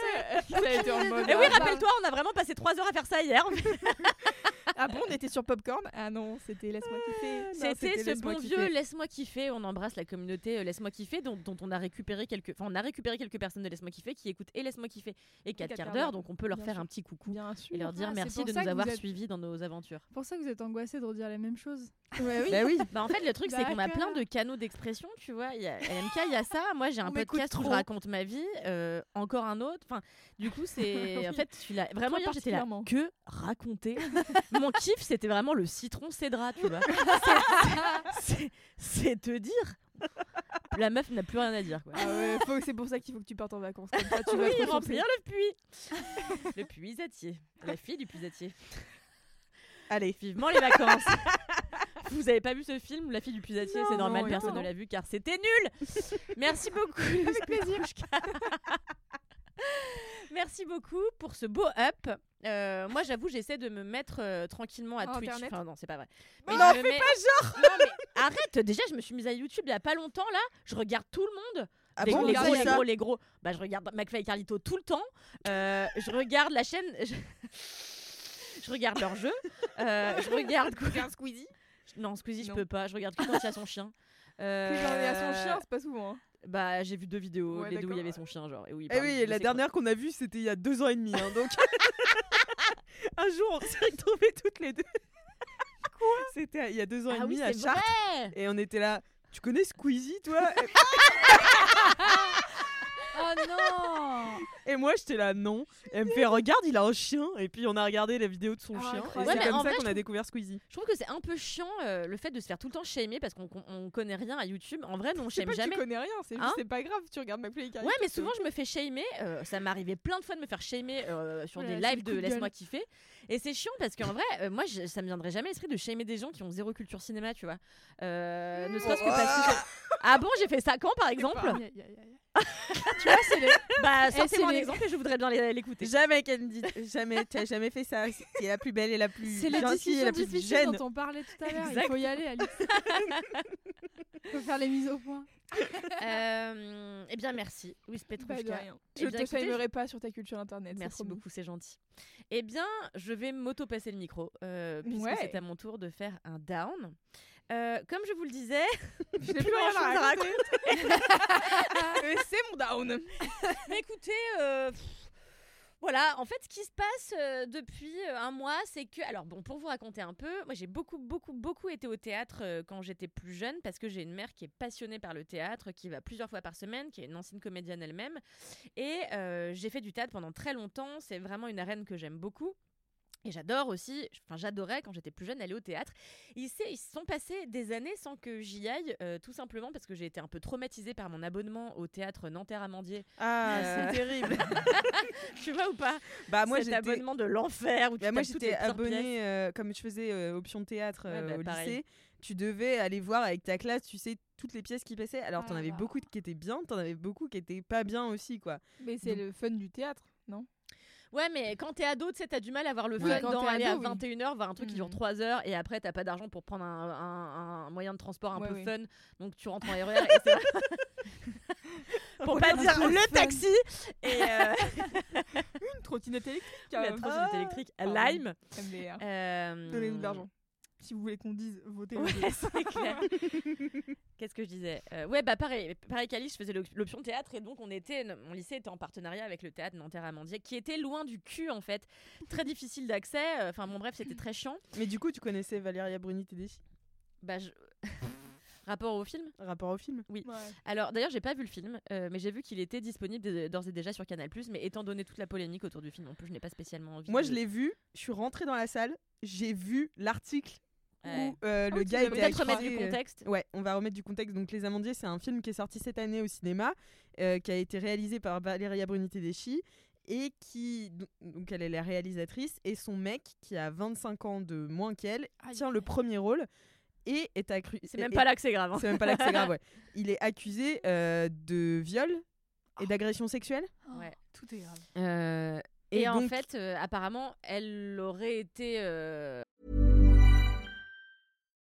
Ça a été en mode, Et oui, ah, bah. rappelle-toi, on a vraiment passé trois heures à faire ça hier. ah bon on était sur Popcorn? Ah non c'était laisse-moi kiffer C'était ce bon kiffer. vieux Laisse-moi kiffer. On embrasse la communauté euh, Laisse-moi kiffer, dont, dont on a récupéré quelques, enfin on a récupéré quelques personnes de Laisse-moi kiffer qui écoutent et Laisse-moi kiffer et 4 quatre quarts d'heure. Donc on peut leur Bien faire sûr. un petit coucou bien sûr et leur dire Ah, merci de nous avoir êtes- suivis dans nos aventures. C'est pour ça que vous êtes angoissé de redire la même chose. Ouais, oui. Bah oui. Bah en fait le truc c'est qu'on a plein de canaux d'expression, tu vois. Il y a à LMK, il y a ça. Moi j'ai un On podcast où je raconte ma vie, euh, encore un autre. Enfin, du coup c'est en fait celui-là. Vraiment Toi hier j'étais là que raconter? Mon kiff c'était vraiment le citron cédra, tu vois. C'est- te dire. La meuf n'a plus rien à dire quoi. Ah ouais, c'est pour ça qu'il faut que tu partes en vacances. Comme ça, tu vas oui, ressourcer. remplir le puits. le puisatier. La fille du puisatier. Allez. Vivement les vacances. Vous avez pas vu ce film, La fille du puisatier C'est normal, non, personne non. ne l'a vu car c'était nul. Merci beaucoup. Avec plaisir. Merci beaucoup pour ce beau up. Euh, moi, j'avoue, j'essaie de me mettre euh, tranquillement à Twitch. Internet Enfin, non, c'est pas vrai. Mais non, fais mets- Non, mais arrête. Déjà, je me suis mise à YouTube il y a pas longtemps là. Je regarde tout le monde. Ah les, bon, les regardez gros, les gros, les gros. Bah, je regarde McFly et Carlito tout le temps. Euh, je regarde la chaîne. Je, je regarde leur jeu. Je regarde quoi? Regarde Squeezie? Non, Squeezie, je peux pas. Je regarde que quand il y a son chien. Euh, Plus j'en ai à son chien, c'est pas souvent. Bah, j'ai vu deux vidéos, Ouais, les deux où il y avait son chien, genre. Et oui, Eh oui, la dernière qu'on a vue, c'était il y a deux ans et demi. hein, donc, un jour, on s'est retrouvés toutes les deux. Quoi? C'était il y a deux ans et Ah oui, demi à Chartres. vrai. Et on était là. Tu connais Squeezie, toi? Oh non Et moi, j'étais là, non. Et elle me fait, regarde, il a un chien. Et puis, on a regardé la vidéo de son Ah, chien. Et incroyable. Ouais, c'est en comme ça vrai, qu'on a découvert Squeezie. Je trouve que c'est un peu chiant euh, le fait de se faire tout le temps shamer parce qu'on on connaît rien à YouTube. En vrai, nous on C'est shame pas que jamais. tu connais rien, c'est Hein juste, c'est pas grave, tu regardes et Carlito. Ouais, mais souvent je me fais shamer. euh, ça m'est arrivé plein de fois de me faire shamer euh, sur Ouais, des c'est lives le de coup de Laisse-moi gueule. kiffer. Et c'est chiant parce qu'en vrai, euh, moi je- ça me viendrait jamais à l'esprit de shamer des gens qui ont zéro culture cinéma, tu vois. Euh, ne serait-ce que parce que. Ah bon, j'ai fait ça quand par exemple Aïe, aïe, aïe, aïe. Tu vois, c'est les. Bah, c'est sortez-moi un les- exemple et je voudrais bien les- l'écouter. Jamais, Candy. Jamais. T'as jamais fait ça. C'est la plus belle et la plus C'est les gentille et discussions la plus difficiles jeune. dont on parlait tout à l'heure. Il faut y aller, Alice. faut faire les mises au point. Euh, eh bien, merci, Louise Bah, Petrouchka. Eh Je te écoutez, shamerai pas sur ta culture internet. Merci beaucoup, c'est gentil. Eh bien, je vais m'auto-passer le micro, euh, puisque Ouais. c'est à mon tour de faire un down. Euh, comme je vous le disais, Je n'ai plus rien à raconter. Mais c'est mon down. mais écoutez, euh, pff, Voilà, en fait, ce qui se passe euh, depuis euh, un mois, c'est que, alors bon, pour vous raconter un peu, moi j'ai beaucoup, beaucoup, beaucoup été au théâtre euh, quand j'étais plus jeune parce que j'ai une mère qui est passionnée par le théâtre, qui va plusieurs fois par semaine, qui est une ancienne comédienne elle-même. Et j'ai fait du théâtre pendant très longtemps, c'est vraiment une arène que j'aime beaucoup. Et j'adore aussi, enfin j'adorais quand j'étais plus jeune aller au théâtre. Il s'est- ils se sont passés des années sans que j'y aille, euh, tout simplement parce que j'ai été un peu traumatisée par mon abonnement au théâtre Nanterre-Amandier. Ah, Euh, c'est terrible. tu vois ou pas? Bah moi Cet j'étais abonnement de l'enfer où tu Bah, moi j'étais abonnée euh, comme je faisais euh, option théâtre Ouais, bah, au pareil. lycée. Tu devais aller voir avec ta classe, tu sais, toutes les pièces qui passaient. Alors Ah t'en là avais beaucoup qui étaient bien, t'en avais beaucoup qui étaient pas bien aussi quoi. Mais c'est Donc- le fun du théâtre, non? Ouais, mais quand t'es ado, tu sais, t'as du mal à voir le fun dans aller ado, à oui. 21h, voir un truc qui dure Mhm. 3 heures et après t'as pas d'argent pour prendre un, un- un moyen de transport un Ouais, peu oui. fun. Donc tu rentres en RER et c'est Pour pas dire le fun. taxi et euh, Une trottinette électrique. la euh, trottinette électrique pardon. Lime. MDR. Euh, Donnez-nous de l'argent. Si vous voulez qu'on dise, votez. Ouais, c'est clair. Qu'est-ce que je disais Euh, Ouais, bah pareil, pareil qu'Alice, je faisais l'op- l'option théâtre et donc on était, mon lycée était en partenariat avec le théâtre Nanterre-Amandier qui était loin du cul en fait, très difficile d'accès. euh, Enfin bon bref, c'était très chiant. Mais du coup tu connaissais Valéria Bruni Tedeschi Bah je... rapport au film? rapport au film? Oui. Ouais. Alors d'ailleurs, j'ai pas vu le film, euh, mais j'ai vu qu'il était disponible d'ores et déjà sur Canal+. Mais étant donné toute la polémique autour du film, en plus, je n'ai pas spécialement envie. Moi de- je l'ai vu, je suis rentrée dans la salle, j'ai vu l'article Ouais. où euh, Ah le gars était. Peut-être remettre du contexte. Ouais, on va remettre du contexte. Donc, Les Amandiers, c'est un film qui est sorti cette année au cinéma, euh, qui a été réalisé par Valeria Bruni Tedeschi et qui, donc elle est la réalisatrice, et son mec, qui a 25 ans de moins qu'elle, tient le premier rôle et est accru. C'est même pas là que c'est grave. hein. C'est même pas là que c'est grave, ouais. Il est accusé euh, de viol et d'agression sexuelle. Ouais. Tout est grave. Euh, Et, en donc- fait, euh, apparemment, elle aurait été.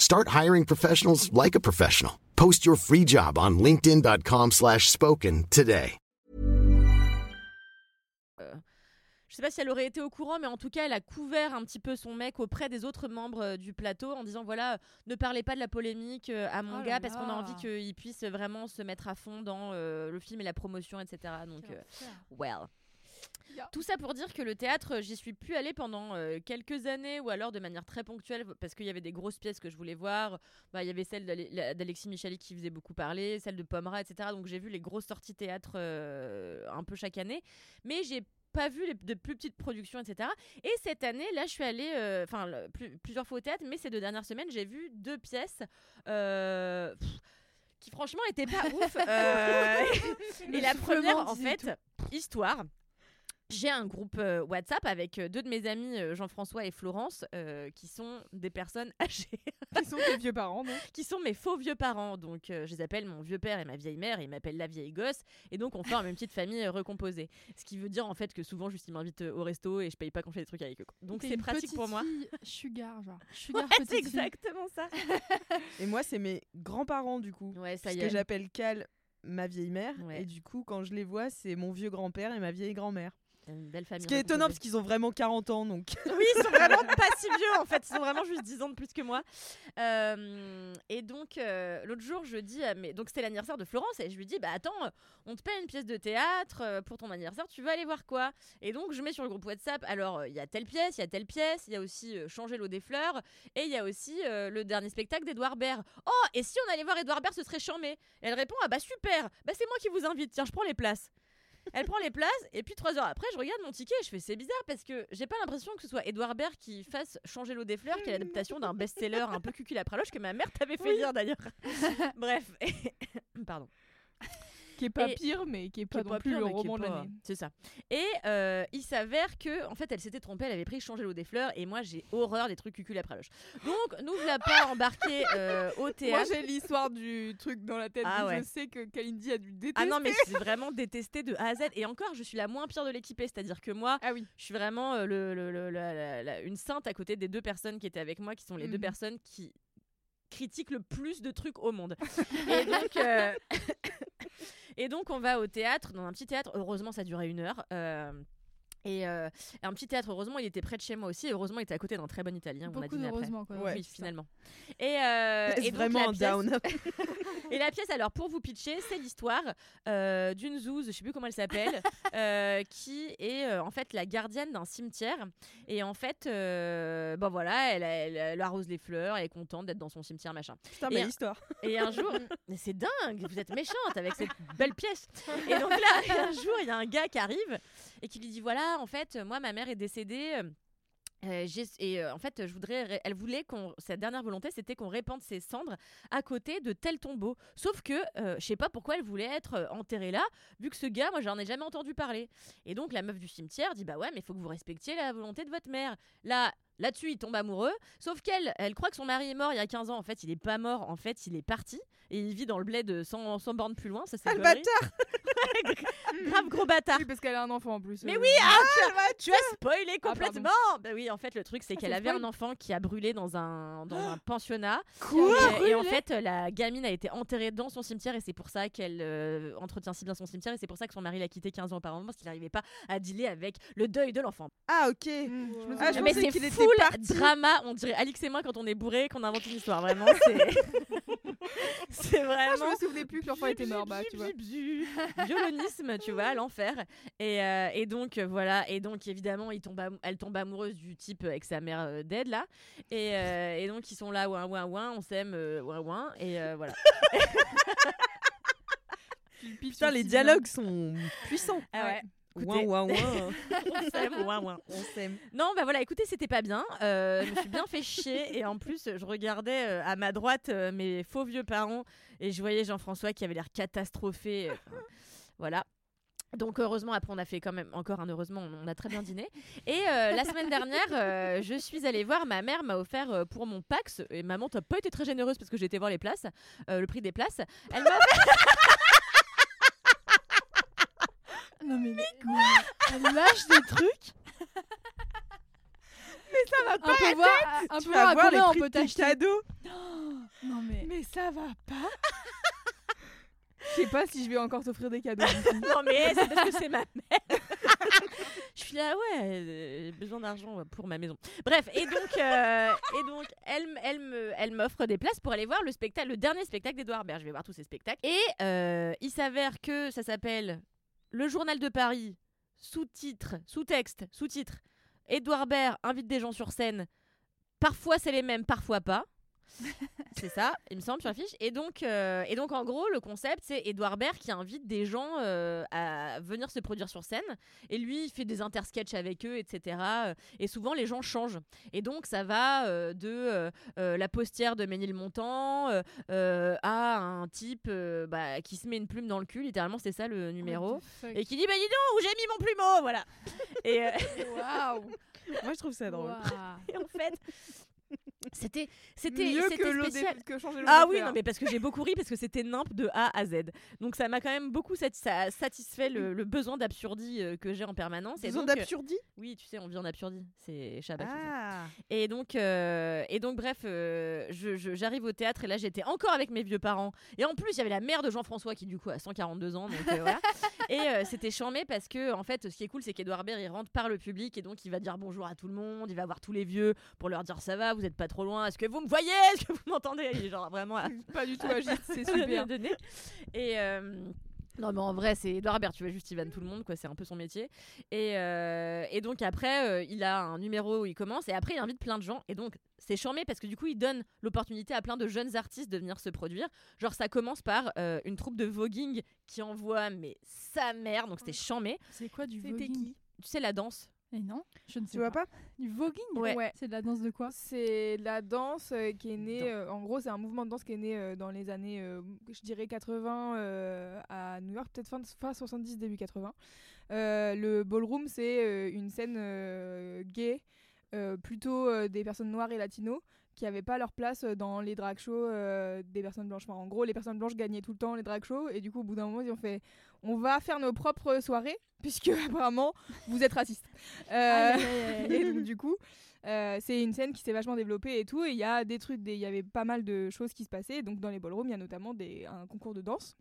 Start hiring professionals like a professional. Post your free job on linkedin.com/spoken slash spoken today. Je sais pas si elle aurait été au courant, mais en tout cas, elle a couvert un petit peu son mec auprès des autres membres euh, du plateau en disant voilà, ne parlez pas de la polémique euh, à mon Oh gars parce qu'on a envie qu'il puisse vraiment se mettre à fond dans euh, le film et la promotion, etc. Donc, euh, well. Tout ça pour dire que le théâtre, j'y suis plus allée pendant euh, quelques années ou alors de manière très ponctuelle parce qu'il y avait des grosses pièces que je voulais voir. Bah, Il y avait celle d'Alexis Michali qui faisait beaucoup parler, celle de Pomera, etc. Donc j'ai vu les grosses sorties théâtre euh, un peu chaque année. Mais j'ai pas vu les, de plus petites productions, etc. Et cette année, là, je suis allée, euh, enfin, plus- plusieurs fois au théâtre, mais ces deux dernières semaines, j'ai vu deux pièces. euh, pff, qui franchement étaient pas ouf. euh, et la première, en fait, histoire. J'ai un groupe euh, WhatsApp avec euh, deux de mes amis, euh, Jean-François et Florence, euh, qui sont des personnes âgées, Qui sont tes vieux parents, non qui sont mes faux vieux parents. Donc, euh, je les appelle mon vieux père et ma vieille mère, et ils m'appellent la vieille gosse. Et donc, on forme une petite famille recomposée. Ce qui veut dire en fait que souvent, juste ils m'invitent au resto et je paye pas quand je fais des trucs avec eux. Donc, c'est pratique petite pour moi. fille Sugar, genre. Sugar Ouais, c'est exactement ça. Et moi, c'est mes grands-parents du coup. Ouais, ça Parce y que est. j'appelle Cal ma vieille mère. Ouais. Et du coup, quand je les vois, c'est mon vieux grand-père et ma vieille grand-mère. Une belle famille. Ce qui est étonnant parce qu'ils ont vraiment 40 ans donc. Oui, ils sont vraiment pas si vieux en fait. Ils sont vraiment juste 10 ans de plus que moi. Euh, et donc, euh, l'autre jour, je dis à mes. Donc, c'était l'anniversaire de Florence et je lui dis Bah attends, on te paye une pièce de théâtre euh, pour ton anniversaire, tu veux aller voir quoi? Et donc, je mets sur le groupe WhatsApp Alors, il y a telle pièce, il y a telle pièce, il y a aussi euh, Changer l'eau des fleurs et il y a aussi euh, le dernier spectacle d'Edouard Baird. Oh, et si on allait voir Edouard Baird, ce serait chambé? Et elle répond Ah bah super, bah c'est moi qui vous invite, tiens, je prends les places. Elle prend les places et puis trois heures après, je regarde mon ticket et je fais c'est bizarre parce que j'ai pas l'impression que ce soit Edouard Baird qui fasse changer l'eau des fleurs, qui est l'adaptation d'un best-seller un peu cucul à praloche que ma mère t'avait fait lire d'ailleurs. Bref, pardon. Qui est pas Et- pire, mais qui est pas Qui est non plus pire, le roman de l'année. C'est ça. Et euh, il s'avère que, en fait, elle s'était trompée, elle avait pris changer l'eau des fleurs, et moi j'ai horreur des trucs cucul à praloche. Donc, nous voilà pas embarqués euh, au Moi, théâtre. j'ai l'histoire du truc dans la tête. Ah ouais. Je sais que Kalindi a dû détester. Ah non, mais c'est vraiment détesté de A à Z. Et encore, je suis la moins pire de l'équipée. C'est-à-dire que moi, Ah oui. je suis vraiment euh, le, le- le- la- la- la- une sainte à côté des deux personnes qui étaient avec moi, qui sont les deux Mhm. personnes qui critiquent le plus de trucs au monde. et, donc, et donc, on va au théâtre, dans un petit théâtre. Heureusement, ça durait une heure. euh, et euh, un petit théâtre, heureusement, il était près de chez moi aussi. et Heureusement, il était à côté d'un très bon italien. où on a Beaucoup après. d'heureusement, quoi. Ouais, oui, finalement. Et, euh, C'est et donc, vraiment pièce- down. et la pièce, alors pour vous pitcher, c'est l'histoire euh, d'une zouze, je sais plus comment elle s'appelle, qui est en fait la gardienne d'un cimetière. Et en fait, bon voilà, elle, elle- elle arrose les fleurs, elle est contente d'être dans son cimetière, machin. Putain, un- l'histoire. Et un jour, mais c'est dingue, vous êtes méchante avec cette belle pièce. Et donc là, un jour, il y a un gars qui arrive et qui lui dit voilà, en fait, moi, ma mère est décédée. euh, euh, et euh, en fait, je voudrais, elle voulait qu'on, sa dernière volonté, c'était qu'on répande ses cendres à côté de tel tombeau. Sauf que, euh, je sais pas pourquoi elle voulait être enterrée là, vu que ce gars, moi, j'en ai jamais entendu parler. Et donc, la meuf du cimetière dit bah ouais, mais il faut que vous respectiez la volonté de votre mère. Là, là-dessus, il tombe amoureux. Sauf qu'elle, elle croit que son mari est mort il y a 15 ans. En fait, il est pas mort. En fait, il est parti et il vit dans le bled sans, sans borne plus loin. Ça, c'est Ah, le bâtard Grave gros bâtard. Oui, parce qu'elle a un enfant en plus. Mais euh. oui, ah, tu, as, tu as spoilé pardon. complètement. bah oui, en fait, le truc, c'est Ah, qu'elle avait un enfant qui a brûlé dans un, dans un pensionnat. Quoi? Et, et en fait, la gamine a été enterrée dans son cimetière et c'est pour ça qu'elle euh, entretient si bien son cimetière et c'est pour ça que son mari l'a quitté 15 ans auparavant parce qu'il n'arrivait pas à dealer avec le deuil de l'enfant. Ah, ok. Je me Ah. Mais c'est qu'il était full parti. drama. On dirait Alix et moi quand on est bourré qu'on invente une histoire. Vraiment, c'est. c'est Ah, je vraiment. me souvenais plus que l'enfant était mort, bah, tu vois. Violonisme, tu vois, l'enfer. Et, euh, et donc, euh, voilà. Et donc, évidemment, il tombe am- elle tombe amoureuse du type avec sa mère euh, dead, là. Et, euh, et donc, ils sont là, ouin, ouin, ouin, on s'aime, euh, ouin, ouin. Et euh, voilà. Putain, les dialogues sont puissants. Ah ouais. Ouin, ouin, ouin. on s'aime, ouin, ouin. On s'aime. Non, bah voilà, écoutez, c'était pas bien. Euh, je me suis bien fait chier. Et en plus, je regardais euh, à ma droite euh, mes faux vieux parents et je voyais Jean-François qui avait l'air catastrophé. Voilà. Donc heureusement après on a fait quand même encore un heureusement on a très bien dîné et euh, la semaine dernière euh, je suis allée voir ma mère m'a offert euh, pour mon Pax et maman t'as pas été très généreuse parce que j'ai été voir les places le prix des places elle m'a offert Non mais, mais elle lâche des trucs. Mais ça va pas peu voir, un Tu peu vas voir les on prix peut t'acheter. cadeaux. Non mais. Mais ça va pas. Je sais pas si je vais encore t'offrir des cadeaux. non mais c'est parce que c'est ma mère je suis là ouais euh, j'ai besoin d'argent pour ma maison bref et donc euh, et donc elle elle me elle m'offre des places pour aller voir le spectacle le dernier spectacle d'Edouard Baird je vais voir tous ces spectacles et euh, il s'avère que ça s'appelle le journal de Paris sous-titre sous-texte sous-titre Edouard Baird invite des gens sur scène. Parfois c'est les mêmes parfois pas c'est ça, il me semble, sur la fiche. Et donc, euh, et donc en gros, le concept, c'est Edouard Baird qui invite des gens euh, à venir se produire sur scène. Et lui, il fait des intersketchs avec eux, etc. Et souvent, les gens changent. Et donc, ça va euh, de euh, euh, la postière de Ménilmontant euh, euh, à un type euh, bah, qui se met une plume dans le cul. Littéralement, c'est ça le numéro. Et qui dit Bah, dis donc, où j'ai mis mon plumeau? Voilà. Et. euh, Waouh. Moi, je trouve ça drôle. Et en fait, c'était c'était Mieux que spécial. que changer Ah oui, non mais parce que j'ai beaucoup ri parce que c'était nimp de A à Z. Donc ça m'a quand même beaucoup sati- ça satisfait le, le besoin d'absurdie euh, que j'ai en permanence. Besoin euh, d'absurdie? Oui, tu sais, on vit en absurdie. C'est ça. Ah. Et donc, euh, et donc bref, euh, j'arrive au théâtre et là j'étais encore avec mes vieux parents. Et en plus, il y avait la mère de Jean-François qui du coup a 142 ans. Donc, euh, voilà. Et c'était charmé parce que en fait, ce qui est cool, c'est qu'Edouard Baird il rentre par le public et donc il va dire bonjour à tout le monde. Il va voir tous les vieux pour leur dire ça va, vous êtes pas trop loin. Est-ce que vous me voyez Est-ce que vous m'entendez? Il est genre vraiment à- Pas du tout agite, c'est super. donner. Et euh, Non, mais en vrai, c'est Edouard Baird, tu vois, juste il vanne tout le monde, quoi, c'est un peu son métier. Et, euh, et donc après, euh, il a un numéro où il commence, et après, il invite plein de gens. Et donc, c'est charmé parce que du coup, il donne l'opportunité à plein de jeunes artistes de venir se produire. Genre, ça commence par euh, une troupe de voguing qui envoie, mais sa mère, donc c'était charmé. C'est quoi du C'était voguing? Tu sais, la danse Et non, je ne sais Tu vois pas Du voguing? Ouais. C'est de la danse de quoi? C'est de la danse euh, qui est née. euh, en gros, c'est un mouvement de danse qui est né euh, dans les années, euh, je dirais 80 euh, à New York, peut-être fin, fin 70, début 80. Euh, le ballroom, c'est euh, une scène euh, gay, euh, plutôt euh, des personnes noires et latinos qui n'avaient pas leur place euh, dans les drag shows euh, des personnes blanches. Enfin, en gros, les personnes blanches gagnaient tout le temps les drag shows et du coup, au bout d'un moment, ils ont fait on va faire nos propres soirées puisque apparemment vous êtes racistes. Euh, et donc, du coup, euh, c'est une scène qui s'est vachement développée et tout. Et il y a des trucs, il y avait pas mal de choses qui se passaient. Donc, dans les ballrooms, il y a notamment des, un concours de danse.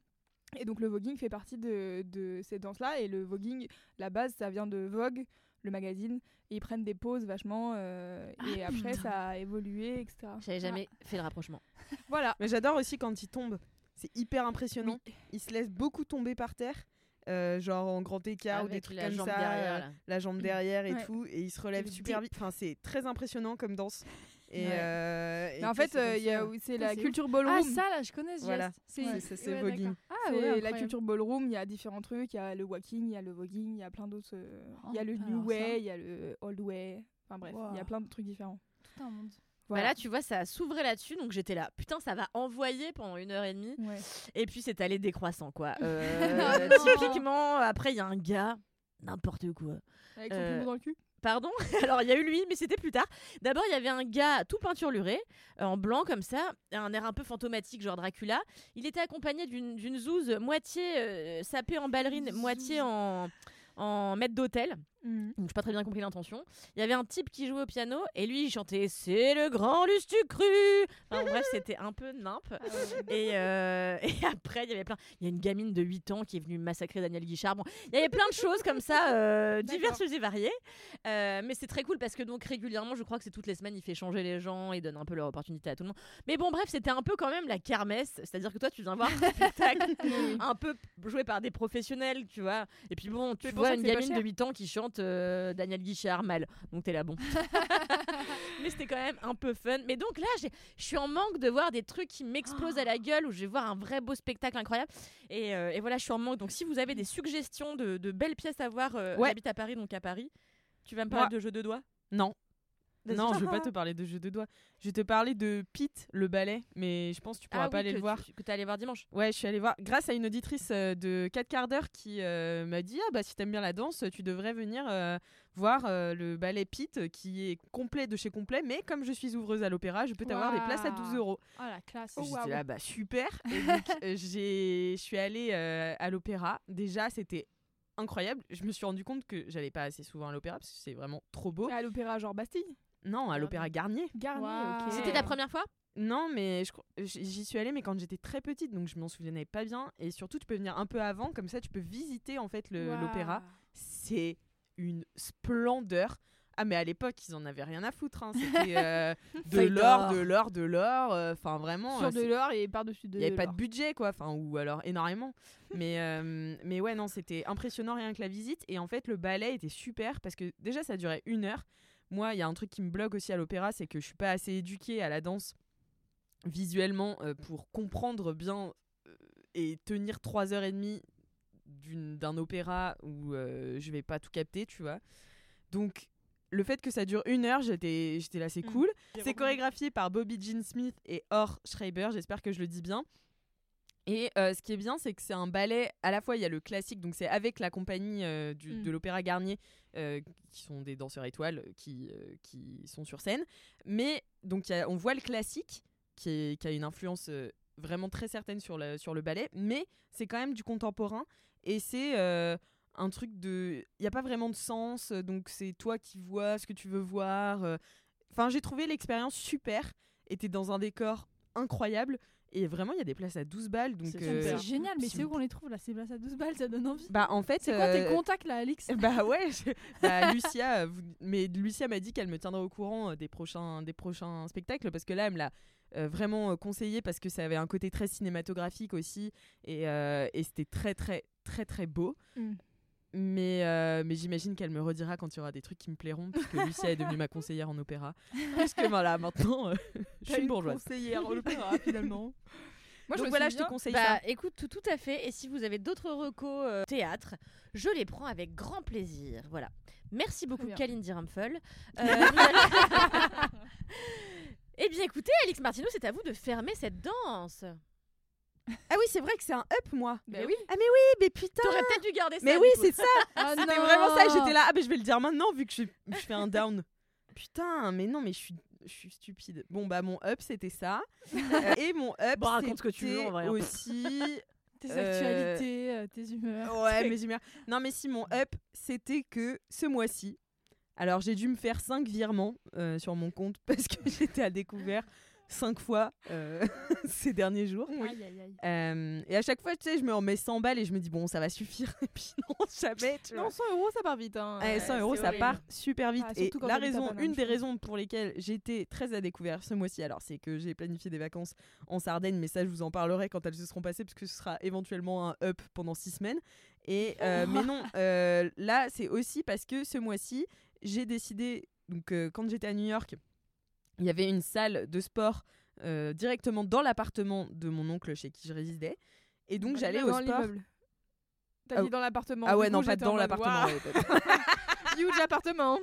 Et donc, le voguing fait partie de, de ces danses-là. Et le voguing, la base, ça vient de Vogue, le magazine. Et ils prennent des pauses vachement. euh, et après, putain. ça a évolué, etc. J'avais jamais fait le rapprochement. Voilà. Mais j'adore aussi quand il tombe. C'est hyper impressionnant. Il se laisse beaucoup tomber par terre. euh, genre en grand écart ou des trucs comme ça, derrière, euh, la jambe derrière et Ouais. tout, et il se relève le super vite. Enfin, c'est très impressionnant comme danse. Et, Ouais. euh, en fait, c'est euh, comme il y a, ça. oui, c'est Ouais, la culture Ah, ballroom. ça, là, je connais ce Voilà. geste. C'est- Ouais. voguing. Ah, C'est ouais, la culture ballroom, il y a différents trucs, il y a le walking, il y a le voguing, il y a plein d'autres. euh, Il y a Oh, le new ça. way, il y a le old way. Enfin bref, il y a plein de trucs différents. Tout un monde. Bah Voilà. là, tu vois, ça s'ouvrait là-dessus, donc j'étais là. Putain, ça va envoyer pendant une heure et demie. Ouais. Et puis c'est allé décroissant, quoi. Ah Euh, typiquement, après, il y a un gars, n'importe quoi. Avec son Euh, dans le cul. Pardon Alors, il y a eu lui, mais c'était plus tard. D'abord, il y avait un gars tout peinturluré, euh, en blanc comme ça, un air un peu fantomatique, genre Dracula. Il était accompagné d'une zouze moitié euh, sapée en ballerine, moitié en, en maître d'hôtel. Mhm. Donc, j'ai pas très bien compris l'intention. Il y avait un type qui jouait au piano et lui, il chantait C'est le grand Lustu cru Enfin, Bref, c'était un peu nimp. Et, euh, et après, il y avait plein. Il y a une gamine de 8 ans qui est venue massacrer Daniel Guichard. Bon, il y avait plein de choses comme ça, euh, diverses et variées. Euh, mais c'est très cool parce que donc régulièrement, je crois que c'est toutes les semaines, il fait changer les gens, il donne un peu leur opportunité à tout le monde. Mais bon, bref, c'était un peu quand même la kermesse. C'est-à-dire que toi, tu viens voir un spectacle un peu joué par des professionnels, tu vois. Et puis bon, tu vois une gamine de cher. 8 ans qui chante euh, Daniel Guichard mal. Donc t'es là, bon. mais c'était quand même un peu fun. Mais donc là, je suis en manque de voir des trucs qui m'explosent à la gueule où je vais voir un vrai beau spectacle incroyable. Et, euh, et voilà, je suis en manque. Donc si vous avez des suggestions de, de belles pièces à voir, euh, Ouais. j'habite à Paris, donc à Paris. Tu vas me parler Moi- de jeux de doigts? Non. Non, je vais pas te parler de jeux de doigts. Je vais te parler de Pete, le ballet, mais je pense que tu pourras Ah pas oui, aller le voir. tu- que t'es allé voir dimanche. Ouais, je suis allée voir grâce à une auditrice euh, de 4 quarts d'heure qui euh, m'a dit Ah, bah si t'aimes bien la danse, tu devrais venir euh, voir le ballet Pete qui est complet de chez complet. Mais comme je suis ouvreuse à l'opéra, je peux t'avoir des places à 12 euros. Oh la classe. J'étais là, bah super. Je suis allée à l'opéra. Déjà, c'était incroyable. Je me suis rendu compte que j'allais pas assez souvent à l'opéra parce que c'est vraiment trop beau. À l'opéra genre Bastille? Non, à l'opéra Garnier. Garnier, ok. C'était ta première fois? Non, mais j'y suis allée, mais quand j'étais très petite, donc je m'en souvenais pas bien. Et surtout, tu peux venir un peu avant, comme ça, tu peux visiter en fait l'opéra. C'est une splendeur. Ah, mais à l'époque, ils en avaient rien à foutre. hein. C'était euh, de l'or, de l'or, de l'or. euh, Enfin, vraiment. Sur euh, de l'or et par-dessus de il n'y avait pas de l'or. budget, quoi. Enfin, ou alors énormément. mais, euh, mais ouais, non, c'était impressionnant rien que la visite. Et en fait, le ballet était super parce que déjà, ça durait une heure. Moi, il y a un truc qui me bloque aussi à l'opéra, c'est que je suis pas assez éduquée à la danse visuellement euh, pour comprendre bien euh, et tenir trois heures et demie d'un opéra où euh, je vais pas tout capter, tu vois. Donc, le fait que ça dure une heure, j'étais j'étais là, c'est Mm. cool. C'est chorégraphié par Bobby Jean Smith et Or Schreiber, j'espère que je le dis bien. Et euh, ce qui est bien, c'est que c'est un ballet, à la fois il y a le classique, donc c'est avec la compagnie euh, du- Mm. de l'Opéra Garnier, euh, qui sont des danseurs étoiles qui, euh, qui sont sur scène. Mais donc on voit le classique, qui, a une influence euh, vraiment très certaine sur le, sur le ballet, mais c'est quand même du contemporain. Et c'est un truc de... Il n'y a pas vraiment de sens, donc c'est toi qui vois ce que tu veux voir. Enfin, j'ai trouvé l'expérience super, était dans un décor incroyable. Et vraiment, il y a des places à 12 balles. Donc, C'est euh, C'est génial, mais si c'est où qu'on les trouve là Ces places à 12 balles, ça donne envie. Bah, en fait. C'est quoi tes euh, contacts là, Alix Bah ouais, je- bah, Lucia, vous- mais Lucia m'a dit qu'elle me tiendrait au courant euh, des prochains, des prochains spectacles parce que là, elle me l'a euh, vraiment conseillé parce que ça avait un côté très cinématographique aussi et, et c'était très très très très beau. Mm. Mais, euh, mais j'imagine qu'elle me redira quand il y aura des trucs qui me plairont puisque Lucia est devenue ma conseillère en opéra. Parce que voilà, maintenant, euh, je suis une bourgeoise. conseillère en opéra finalement. Moi, je Donc me voilà, je te conseille Bah ça. écoute, tout, tout à fait. Et si vous avez d'autres recos euh, théâtre, je les prends avec grand plaisir. Voilà. Merci beaucoup. Kalindi Rumpel. Euh, Eh bien écoutez, Alix Martineau, c'est à vous de fermer cette danse. Ah oui, c'est vrai que c'est un up, moi. Bah oui. Ah mais oui, mais putain. T'aurais peut-être dû garder ça. Mais oui, c'est ça. Ah C'était vraiment ça. J'étais là. Ah, mais je vais le dire maintenant vu que je, je fais un down. Putain, mais non, mais je suis, je suis stupide. Bon, bah, mon up, c'était ça. Euh, et mon up, Bon, raconte ce que tu veux, c'était hein. aussi. Tes Euh, actualités, euh, tes humeurs. Ouais, mes humeurs. Non, mais si, mon up, c'était que ce mois-ci. Alors, j'ai dû me faire 5 virements euh, sur mon compte parce que j'étais à découvert 5 fois euh, ces derniers jours. Aïe, aïe, aïe. Euh, et à chaque fois, tu sais, je me remets 100 balles et je me dis, bon, ça va suffire. Et puis non, jamais. Tu vois. Non, 100 euros, ça part vite. Hein. Ouais, 100 euros, c'est ça part super vite. Ah, et la raison, une des raisons pour lesquelles été très à découvert ce mois-ci, alors c'est que j'ai planifié des vacances en Sardaigne, mais ça, je vous en parlerai quand elles se seront passées, parce que ce sera éventuellement un up pendant six semaines. Et euh, mais non, euh, là, c'est aussi parce que ce mois-ci, j'ai décidé, donc euh, quand j'étais à New York, il y avait une salle de sport euh, directement dans l'appartement de mon oncle chez qui je résidais. Et donc j'allais au dans sport. l'immeuble. T'as Ah dit dans l'appartement. Ah ouais, coup, non, pas dans l'appartement. Huge appartement.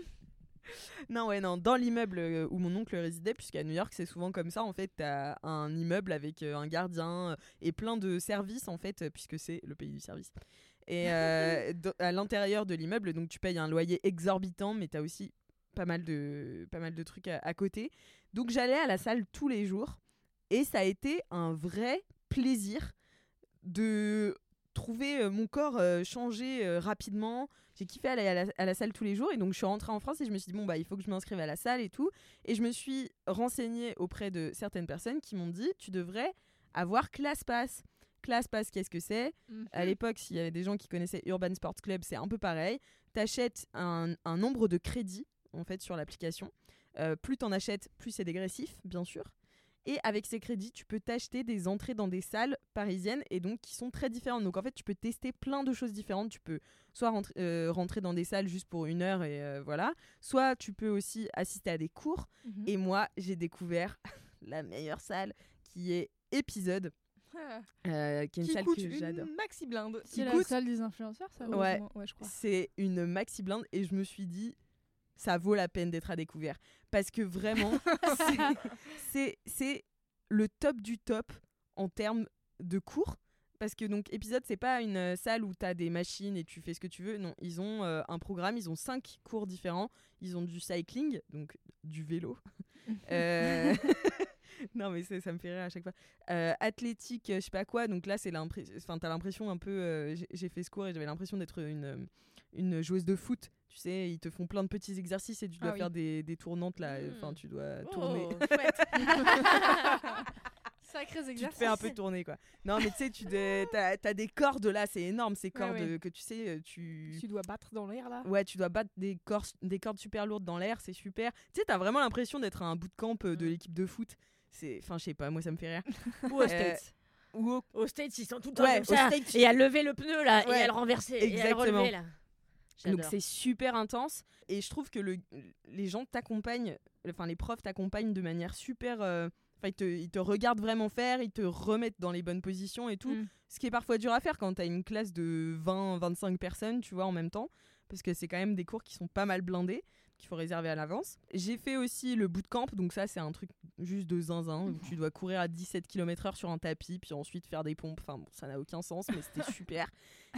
Non, ouais, non, dans l'immeuble euh, où mon oncle résidait, puisqu'à New York, c'est souvent comme ça, en fait, t'as un immeuble avec euh, un gardien et plein de services, en fait, puisque c'est le pays du service. Et euh, à l'intérieur de l'immeuble, donc tu payes un loyer exorbitant, mais t'as aussi pas mal de, pas mal de trucs à, à côté. Donc j'allais à la salle tous les jours, et ça a été un vrai plaisir de trouver euh, mon corps euh, changer euh, rapidement. J'ai kiffé aller à la, à la salle tous les jours et donc je suis rentrée en France et je me suis dit bon bah il faut que je m'inscrive à la salle et tout et je me suis renseignée auprès de certaines personnes qui m'ont dit tu devrais avoir ClassPass. ClassPass qu'est-ce que c'est? À l'époque s'il y avait des gens qui connaissaient Urban Sports Club c'est un peu pareil. T'achètes un, un nombre de crédits en fait sur l'application. Euh, plus t'en achètes plus c'est dégressif bien sûr. Et avec ces crédits, tu peux t'acheter des entrées dans des salles parisiennes et donc qui sont très différentes. Donc en fait, tu peux tester plein de choses différentes. Tu peux soit rentrer, euh, rentrer dans des salles juste pour une heure et euh, voilà. Soit tu peux aussi assister à des cours. Mhm. Et moi, j'ai découvert la meilleure salle qui est épisode, Ah. euh, qui est une Qui salle coûte que j'adore. une maxi blinde. C'est la coûte- salle des influenceurs, ça Ouais, ouais, je crois. c'est une maxi blinde et je me suis dit ça vaut la peine d'être à découvert. Parce que vraiment c'est- le top du top en termes de cours. Parce que donc épisode c'est pas une euh, salle où tu as des machines et tu fais ce que tu veux. Non ils ont euh, un programme ils ont cinq cours différents. Ils ont du cycling donc du vélo. Euh, non mais ça me fait rire à chaque fois. Athlétique je sais pas quoi. Donc là c'est l'impression enfin t'as l'impression un peu j'ai- fait ce cours et j'avais l'impression d'être une une joueuse de foot tu sais ils te font plein de petits exercices et tu dois Ah oui. faire des, des tournantes là enfin tu dois tourner Oh, chouette. Sacrés tu te exercices. fais un peu tourner quoi non mais tu sais tu as des cordes là c'est énorme ces cordes ouais. que tu sais euh, tu Tu dois battre dans l'air là. Ouais, tu dois battre des, cordes des cordes super lourdes dans l'air, c'est super. Tu sais, t'as vraiment l'impression d'être à un bootcamp euh, de l'équipe de foot. C'est, enfin, je sais pas, moi ça me fait rire. Ou aux Euh, States. Ou au- Aux States, ils sont tout le temps Ouais, comme ça. States. Et à lever le pneu là, et à le renverser, et à le exactement. relever là. Donc c'est super intense et je trouve que le, les gens t'accompagnent, enfin les profs t'accompagnent de manière super. euh, Enfin, ils, te, ils te regardent vraiment faire, ils te remettent dans les bonnes positions et tout. Mm. Ce qui est parfois dur à faire quand t'as une classe de 20-25 personnes, tu vois, en même temps. Parce que c'est quand même des cours qui sont pas mal blindés, qu'il faut réserver à l'avance. J'ai fait aussi le bootcamp, donc ça, c'est un truc juste de zinzin où tu dois courir à 17 km/h sur un tapis, puis ensuite faire des pompes. Enfin, bon, ça n'a aucun sens, mais c'était super.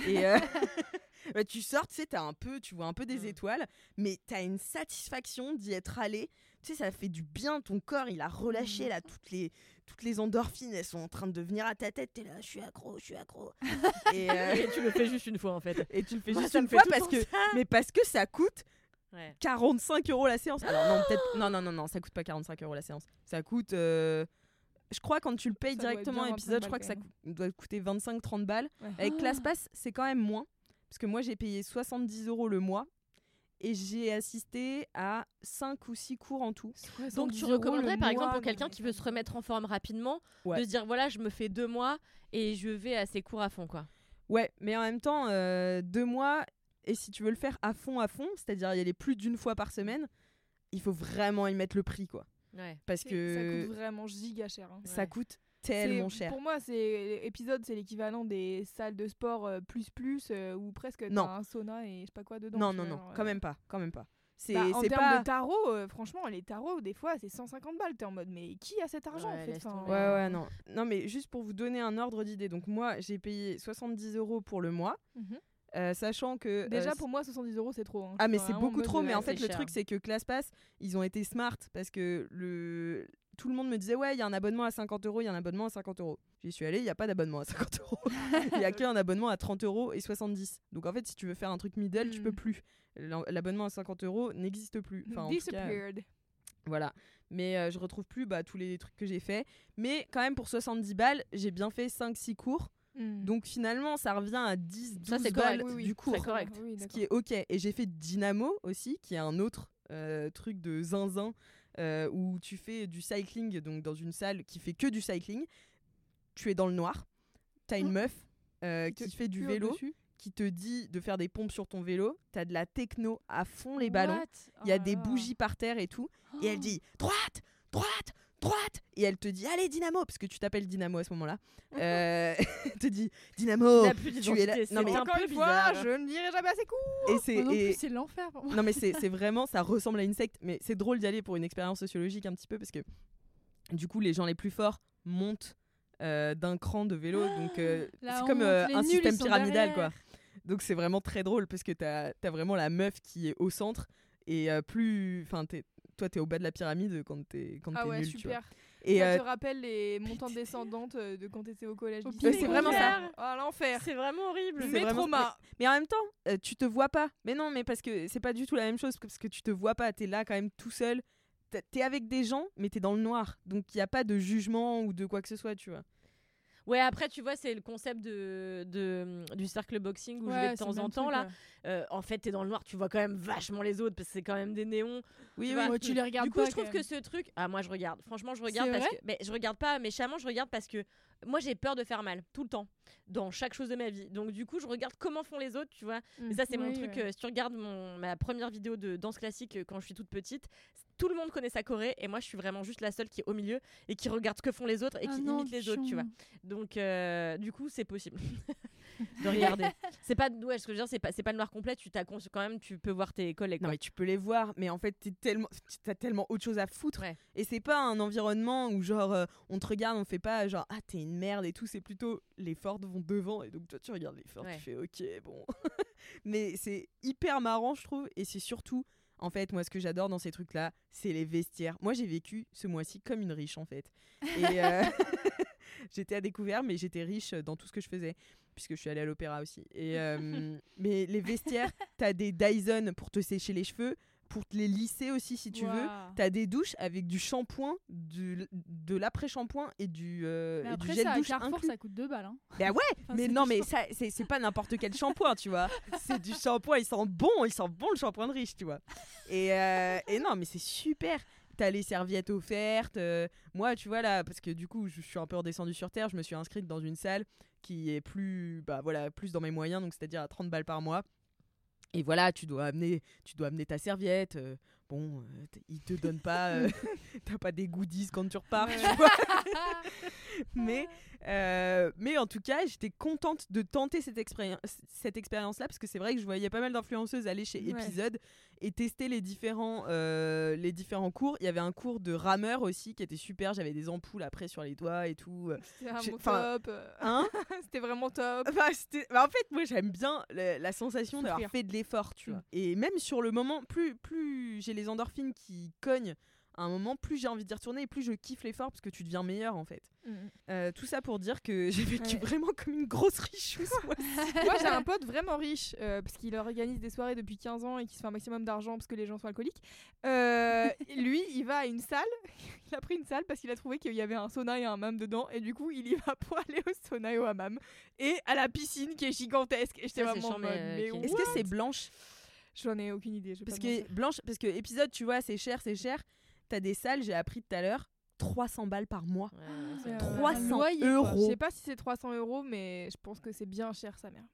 Et euh, bah, tu sors, tu sais, t'as un peu, tu vois un peu des étoiles, mais t'as une satisfaction d'y être allé. Tu sais, ça fait du bien, ton corps, il a relâché là, toutes les, toutes les endorphines, elles sont en train de venir à ta tête. T'es là, je suis accro, je suis accro. et, euh, Et tu le fais juste une fois en fait. et tu le fais Moi, juste une fois parce que, ça. mais parce que ça coûte Ouais. 45 euros la séance. Alors non, peut-être, non, non, non, non, ça coûte pas 45 euros la séance. Ça coûte, euh, je crois quand tu le payes Ça directement bien épisode, 25 je crois que ça doit coûter 25-30 balles. Ouais. Avec. ClassPass, c'est quand même moins. Parce que moi, j'ai payé 70 euros le mois. Et j'ai assisté à 5 ou 6 cours en tout. Donc tu recommanderais par exemple pour quelqu'un qui veut se remettre en forme rapidement Ouais. de se dire voilà je me fais deux mois et je vais à ces cours à fond quoi. Ouais, mais en même temps, euh, deux mois, et si tu veux le faire à fond, à fond, c'est-à-dire y aller plus d'une fois par semaine, il faut vraiment y mettre le prix, quoi. Ouais. Parce que ça coûte vraiment giga cher. hein. ça coûte tellement cher. Pour moi, c'est épisode, c'est l'équivalent des salles de sport euh, plus plus euh, ou presque t'as Non. un sauna et je sais pas quoi dedans. Non, non, non, quand euh, même pas, quand même pas. C'est bah, en termes pas. de tarot, euh, franchement, les tarots, des fois, c'est 150 balles. T'es en mode, mais qui a cet argent en Ouais, fait laisse Enfin, tomber. Ouais, ouais, non. Non, mais juste pour vous donner un ordre d'idée. Donc, moi, j'ai payé 70 euros pour le mois, Mhm. euh, sachant que. Déjà, euh, pour moi, 70 euros, c'est trop. hein. Ah mais c'est en beaucoup trop, mais en fait le cher. truc c'est que ClassPass, ils ont été smart parce que le tout le monde me disait ouais il y a un abonnement à 50 euros, il y a un abonnement à 50 euros. J'y suis allée, il n'y a pas d'abonnement à 50 euros. Il y a qu'un abonnement à 30 euros et 70. Donc en fait si tu veux faire un truc middle, tu peux Mm. plus. L'ab- L'abonnement à 50 euros n'existe plus. Enfin, en tout cas, Disappeared. voilà. Mais euh, je retrouve plus bah, tous les trucs que j'ai fait. Mais quand même pour 70 balles, j'ai bien fait 5-6 cours. Mm. Donc finalement ça revient à 10 Ça, 12 c'est balles correct. Oui, oui, du cours correct. Oui, ce qui est ok. Et j'ai fait Dynamo aussi, qui est un autre euh, truc de zinzin euh, où tu fais du cycling, donc dans une salle qui fait que du cycling. Tu es dans le noir, t'as une Oh. meuf euh, qui fait du vélo, qui te dit de faire des pompes sur ton vélo. T'as de la techno à fond les ballons. Il y a Oh des là bougies par terre et tout. Et elle dit droite, droite, droite. Et elle te dit allez Dynamo, parce que tu t'appelles Dynamo à ce moment-là. Euh, elle te dit Dynamo. Tu es là. Non, mais Encore une fois, je ne dirai jamais assez court. et c'est et- c'est l'enfer. non mais c'est c'est vraiment ça ressemble à une secte mais c'est drôle d'y aller pour une expérience sociologique un petit peu parce que du coup les gens les plus forts montent euh, d'un cran de vélo donc euh, c'est comme euh, un nuls, système pyramidal quoi donc c'est vraiment très drôle parce que t'as as vraiment la meuf qui est au centre et euh, plus enfin t'es- toi t'es au bas de la pyramide quand t'es quand Ah t'es ouais, nul tu vois super. et ça euh, te rappelle les montantes descendantes euh, de quand t'étais au collège. C'est vraiment ça. Ah, l'enfer. C'est vraiment horrible. C'est Mes vraiment- traumas. Mais en même temps, euh, tu te vois pas. Mais non, mais parce que c'est pas du tout la même chose. Parce que tu te vois pas. T'es là quand même tout seul. T'es- T'es avec des gens, mais t'es dans le noir. Donc il y a pas de jugement ou de quoi que ce soit, tu vois. Ouais, après, tu vois, c'est le concept de, de- du cercle boxing où je vais de temps en temps. truc, là, ouais. Euh, en fait, t'es dans le noir, tu vois quand même vachement les autres parce que c'est quand même des néons. Oui, Tu oui. vois. Ouais, tu les regardes du coup, pas, je trouve que ce truc. Ah, moi, je regarde. Franchement, je regarde parce que. Mais je regarde pas méchamment, je regarde parce que moi, j'ai peur de faire mal tout le temps dans chaque chose de ma vie. Donc, du coup, je regarde comment font les autres, tu vois. Mais ça, c'est mon Oui, truc. ouais. euh, si tu regardes mon, ma première vidéo de danse classique euh, quand je suis toute petite, tout le monde connaît sa choré et moi, je suis vraiment juste la seule qui est au milieu et qui regarde ce que font les autres et Ah qui non, imite les autres, tu vois. Donc, euh, du coup, c'est possible de regarder. c'est pas, ouais, ce que je veux dire, c'est pas, c'est pas le noir complet. Tu t'as quand même, tu peux voir tes collègues. Non, quoi. mais tu peux les voir. Mais en fait, t'es tellement, t'as tellement autre chose à foutre. Ouais. Et c'est pas un environnement où genre euh, on te regarde, on fait pas genre ah t'es une merde et tout. C'est plutôt les forts vont devant et donc toi tu regardes les Ouais. tu fais ok bon. mais c'est hyper marrant je trouve et c'est surtout en fait moi ce que j'adore dans ces trucs là c'est les vestiaires. Moi j'ai vécu ce mois-ci comme une riche en fait. Et euh, j'étais à découvert mais j'étais riche dans tout ce que je faisais puisque je suis allée à l'opéra aussi. Et euh, mais les vestiaires, t'as des Dyson pour te sécher les cheveux, pour te les lisser aussi si tu veux. Waouh. T'as des douches avec du shampoing, du, de l'après-shampoing et du, euh, Mais et du après, gel ça, douche Carrefour, inclus. ça coûte 2 balles. Hein. Bah ouais, Enfin, mais non, mais ça, c'est pas n'importe quel shampoing, tu vois. C'est du shampoing, il sent bon, il sent bon le shampoing de riche, tu vois. Et, euh, et non, mais c'est super. T'as les serviettes offertes. euh, moi, tu vois là, parce que du coup, je suis un peu redescendue sur terre, je me suis inscrite dans une salle qui est plus, bah voilà, plus dans mes moyens, donc c'est-à-dire à 30 balles par mois. Et voilà, tu dois amener, tu dois amener ta serviette. euh, bon, euh, ils te donnent pas, euh, t'as pas des goodies quand tu repars, tu vois. mais, mais en tout cas, j'étais contente de tenter cette, expérience cette expérience-là parce que c'est vrai que je voyais pas mal d'influenceuses aller chez Ouais. Et tester les différents, euh, les différents cours. Il y avait un cours de rameur aussi qui était super. J'avais des ampoules après sur les doigts et tout. C'était top. Hein C'était vraiment top. Enfin, c'était- bah, en fait, moi j'aime bien la, la sensation d'avoir fait de l'effort, tu Mm. vois. Et même sur le moment, plus, plus j'ai les endorphines qui cognent à un moment, plus j'ai envie d'y retourner et plus je kiffe l'effort parce que tu deviens meilleur en fait. Mm. Euh, tout ça pour dire que j'ai vécu Ouais. vraiment comme une grosse richeuse. moi. Moi, j'ai un pote vraiment riche euh, parce qu'il organise des soirées depuis 15 ans et qui se fait un maximum d'argent parce que les gens sont alcooliques. Euh, lui, il va à une salle. Il a pris une salle parce qu'il a trouvé qu'il y avait un sauna et un hammam dedans. Et du coup, il y va pour aller au sauna et au hammam. Et à la piscine qui est gigantesque. Et j'étais vraiment en mode. Est-ce que c'est blanche? J'en ai aucune idée. je Parce que blanche, parce que épisode, tu vois, c'est cher, c'est cher. T'as des salles, j'ai appris tout à l'heure, 300 balles par mois. C'est, euh, 300 un loyer, quoi. euros. Je sais pas si c'est 300 euros, mais je pense que c'est bien cher, sa mère.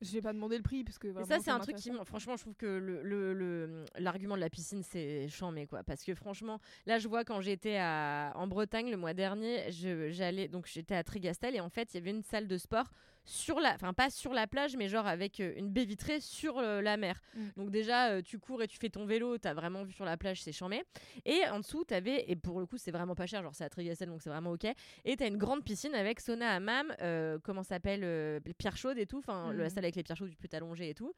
Je vais pas demander le prix parce que vraiment, ça, c'est un truc qui, franchement, je trouve que le- le- le- l'argument de la piscine, c'est chambé, quoi. Parce que franchement, là, je vois quand j'étais à- en Bretagne le mois dernier, j'allais, donc j'étais à Trigastel et en fait, il y avait une salle de sport sur la, enfin pas sur la plage, mais genre avec euh, une baie vitrée sur euh, la mer. Mm. Donc déjà, euh, tu cours et tu fais ton vélo, t'as vraiment vu sur la plage, c'est chambé. Et en dessous, t'avais, et pour le coup, c'est vraiment pas cher, genre c'est à Trigastel, donc c'est vraiment ok. Et t'as une grande piscine avec sauna hammam, euh, comment ça s'appelle, euh, pierre chaude et tout, enfin Mm. la salle avec les pierres chaudes, tu peux t'allonger et tout.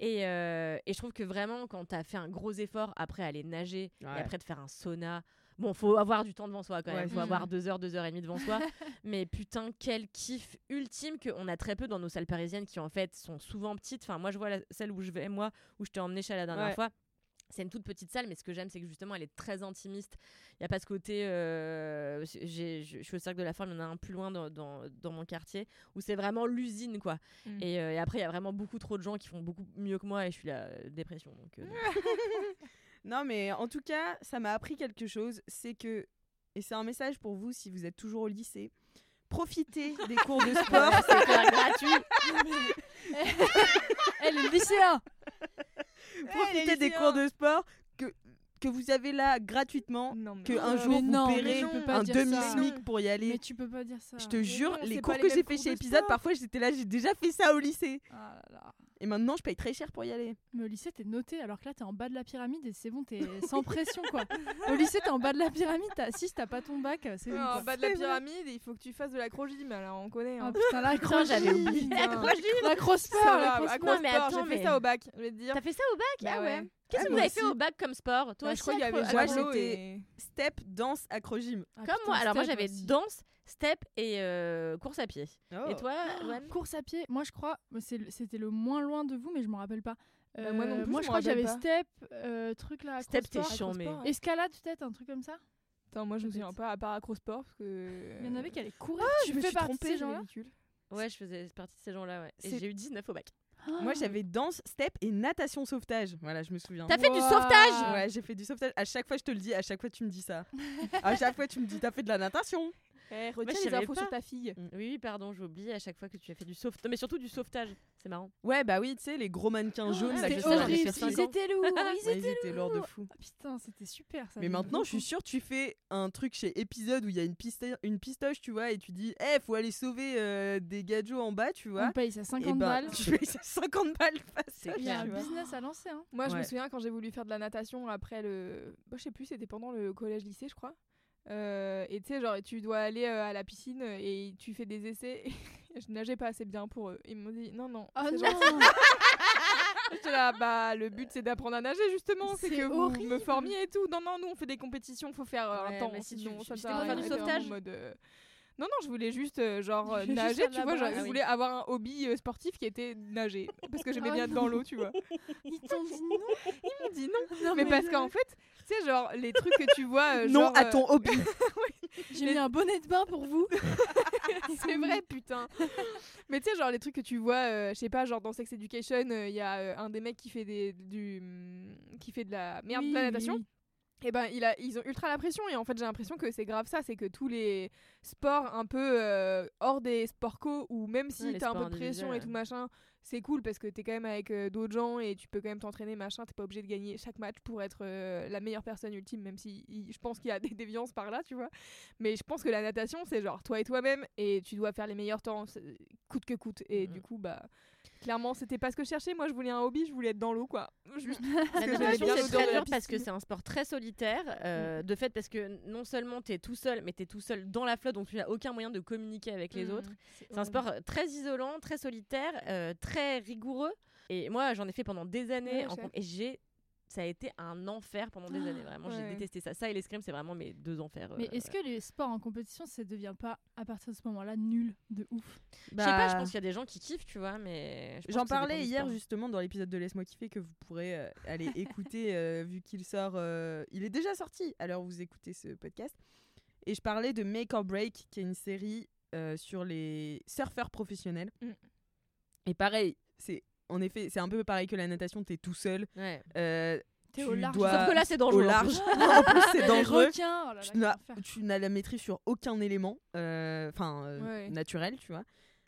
Et, euh, et je trouve que vraiment, quand t'as fait un gros effort après aller nager Ouais. et après de faire un sauna, bon, faut avoir du temps devant soi quand Ouais, même, c'est faut avoir deux heures, deux heures et demie devant soi. Mais putain, quel kiff ultime qu'on a très peu dans nos salles parisiennes qui en fait sont souvent petites. Enfin, moi je vois la, celle où je vais, moi, où je t'ai emmené chez la dernière Ouais. fois. C'est une toute petite salle, mais ce que j'aime, c'est que justement, elle est très intimiste. Il n'y a pas ce côté. euh, je suis au cercle de la forme, il y en a un plus loin dans, dans, dans mon quartier, où c'est vraiment l'usine, quoi. Mm. Et, euh, et après, il y a vraiment beaucoup trop de gens qui font beaucoup mieux que moi, et je suis euh, dépression. Donc, euh, Non, mais en tout cas, ça m'a appris quelque chose. C'est que, et c'est un message pour vous si vous êtes toujours au lycée, profitez des cours de sport. c'est gratuit. Eh, le lycéen profitez des cours de sport que, que vous avez là gratuitement. Non, Que un jour vous non, paierez non, un demi-smic pour y aller. Mais tu peux pas dire ça. Je te jure, les cours que j'ai fait chez de Épisode, sport. parfois j'étais là, j'ai déjà fait ça au lycée. Ah là là. Et maintenant, je paye très cher pour y aller. Mais au lycée, t'es noté, alors que là, t'es en bas de la pyramide et c'est bon, t'es sans pression, quoi. Au lycée, t'es en bas de la pyramide, t'as 6, t'as pas ton bac, c'est bon. en bas de la pyramide, il faut que tu fasses de l'acro-gym. Alors, on connaît. Ah Hein. putain, la Putain, j'avais croche-gym, oublié. L'acro-gym. La cross Ça sport, va, la cross accro Non, mais sport, attends, j'ai fait mais- ça au bac, je vais te dire. T'as fait ça au bac? Bah Ah ouais. ouais. Qu'est-ce Ah, que vous moi avez fait au bac comme sport? Toi Bah, aussi, je crois qu'il y avait Step, danse, acro-gym. Ah, Comme putain, moi. Alors moi, j'avais danse, step et euh, course à pied. Oh. Et toi, Loane Course à pied, moi je crois, c'était le moins loin de vous, mais je m'en rappelle pas. Bah, moi non Euh, plus, moi je crois que j'avais step, euh, truc là, Step, t'es acrosport. chiant, mais- Acrosport, Escalade peut-être, un truc comme ça Attends, moi je me souviens pas à part accro-sport parce que. Il y en avait qui allaient courir. Ah, tu je me fais suis partie de trompée, ces gens-là. Ouais, je faisais partie de ces gens-là, ouais. Et j'ai eu 19 au bac. Moi, j'avais danse, step et natation sauvetage. Voilà, je me souviens. T'as fait du sauvetage Ouais, j'ai fait du sauvetage. À chaque fois, je te le dis, à chaque fois, tu me dis ça. à chaque fois, tu me dis, t'as fait de la natation. Eh, retiens les infos pas. sur ta fille. Oui, oui, pardon, j'ai oublié à chaque fois que tu as fait du sauvetage. Mais surtout du sauvetage, c'est marrant. Ouais, bah oui, tu sais, les gros mannequins jaunes. là, j'en ai horrible, ils étaient lourds, ils Ouais, étaient ils étaient lourds de fou. Ah, putain, c'était super ça. Mais maintenant, je suis sûre, tu fais un truc chez Épisode où il y a une, piste, une pistoche, tu vois, et tu dis, eh, faut aller sauver euh, des gadgets en bas, tu vois. On paye ça Et 50 ben, balles. Tu payes ça 50 balles Il y a un business à lancer. Hein. Moi, je me souviens quand j'ai voulu faire de la natation après le. Bah, je sais plus, c'était pendant le collège-lycée, je crois. Euh, et tu sais, genre, tu dois aller euh, à la piscine euh, et tu fais des essais. Et je nageais pas assez bien pour eux. Ils m'ont dit non, non. C'est non. J'étais là, bah, le but c'est d'apprendre à nager justement. C'est que vous me horrible. formiez et tout. Non, non, nous on fait des compétitions, faut faire euh, Ouais, un temps. mais si sinon, tu- ça faire du. J'étais en sauvetage mode, Non, non, je voulais juste euh, genre euh, Je voulais juste nager, tu vois. genre, je Ah oui. voulais avoir un hobby euh, sportif qui était nager. Parce que j'aimais Ah bien être dans l'eau, tu vois. Ils t'ont dit non. Ils m'ont dit non. Non, mais parce qu'en fait, tu sais, genre, les trucs que tu vois. euh, Non genre, à euh, ton hobby. J'ai mis un bonnet de bain pour vous. c'est vrai, putain. Mais tu sais, genre, les trucs que tu vois, euh, je sais pas, genre dans Sex Education, il y a euh, un des mecs qui fait, des, du, hum, qui fait de la merde, de la Oui, natation. Et ben, il a, ils ont ultra la pression. Et en fait, j'ai l'impression que c'est grave ça. C'est que tous les sports un peu euh, hors des sports co, ou même si Ouais, t'as un peu de pression et tout machin, c'est cool parce que t'es quand même avec euh, d'autres gens et tu peux quand même t'entraîner, machin. T'es pas obligé de gagner chaque match pour être euh, la meilleure personne ultime, même si il- je pense qu'il y a des déviances par là, tu vois. Mais je pense que la natation, c'est genre toi et toi-même et tu dois faire les meilleurs temps, c'est- coûte que coûte. Et du coup, bah. Clairement, c'était pas ce que je cherchais. Moi, je voulais un hobby, je voulais être dans l'eau, quoi. Juste La natation, c'est très dur parce que c'est un sport très solitaire. euh, De fait, parce que non seulement t'es tout seul, mais t'es tout seul dans la flotte, donc tu n'as aucun moyen de communiquer avec les Mhm. autres. C'est un sport euh, très isolant, très solitaire, euh, très rigoureux. Et moi, j'en ai fait pendant des années Ouais, en et j'ai ça a été un enfer pendant des années. Vraiment, j'ai détesté ça. Ça et l'escrime, c'est vraiment mes deux enfers. Mais euh, est-ce que les sports en compétition, ça devient pas à partir de ce moment-là nul de ouf? Je sais pas, je Bah, pense qu'il y a des gens qui kiffent, tu vois, mais. J'en parlais hier justement dans l'épisode de Laisse-moi kiffer que vous pourrez euh, aller écouter euh, vu qu'il sort. euh, il est déjà sorti où vous écoutez ce podcast. Et je parlais de Make or Break, qui est une série euh, sur les surfeurs professionnels. Mm. Et pareil, c'est en effet, c'est un peu pareil que la natation, t'es tout seul. Ouais. Euh, T'es tu au large. dois- Sauf que là, c'est dangereux, Au en large. plus. en plus, c'est dangereux. requins, oh là là, tu n'as, la maîtrise sur aucun élément, euh, enfin euh, Ouais. naturel, tu vois.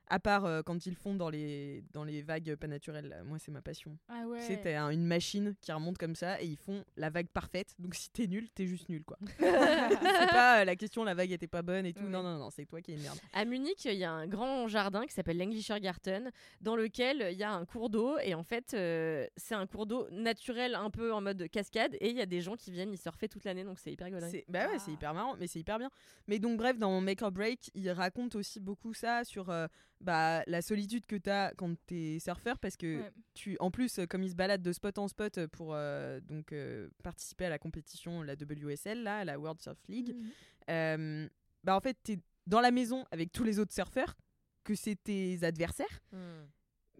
À part euh, quand ils font dans les, dans les vagues pas naturelles. là. Moi, c'est ma passion. Ah ouais. Tu sais, t'as un- une machine qui remonte comme ça et ils font la vague parfaite. Donc si t'es nul, t'es juste nul, quoi. c'est pas euh, la question, la vague était pas bonne et tout. Non, non, non, c'est toi qui es une merde. À Munich, il y a un grand jardin qui s'appelle l'Englischer Garten, dans lequel il y a un cours d'eau. Et en fait, euh, c'est un cours d'eau naturel, un peu en mode cascade. Et il y a des gens qui viennent y surfer toute l'année, donc c'est hyper. C'est- Bah ouais, c'est hyper marrant, mais c'est hyper bien. Mais donc, bref, dans Make or Break, il raconte aussi beaucoup ça sur euh, bah, la solitude que t'as quand t'es surfeur parce que Ouais. tu, en plus, euh, comme ils se baladent de spot en spot pour euh, donc euh, participer à la compétition, la WSL, là, la World Surf League, Mhm. euh, bah en fait, t'es dans la maison avec tous les autres surfeurs, que c'est tes adversaires, Hmm.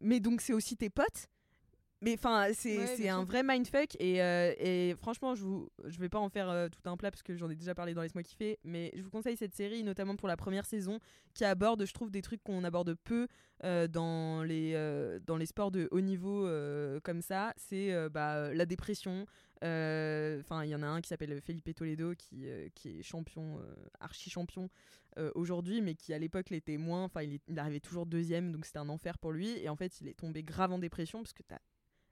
mais donc c'est aussi tes potes. Mais enfin, c'est Ouais, un vrai mindfuck et, euh, et franchement, je vous, je vais pas en faire euh, tout un plat parce que j'en ai déjà parlé dans Laisse-moi kiffer, mais je vous conseille cette série, notamment pour la première saison, qui aborde, je trouve, des trucs qu'on aborde peu euh, dans, les, dans les sports de haut niveau comme ça. C'est bah, la dépression. Enfin, il y en a un qui s'appelle Felipe Toledo qui, qui est champion, archi champion euh, aujourd'hui, mais qui à l'époque l'était moins. Enfin, il arrivait toujours deuxième, donc c'était un enfer pour lui. Et en fait, il est tombé grave en dépression parce que t'as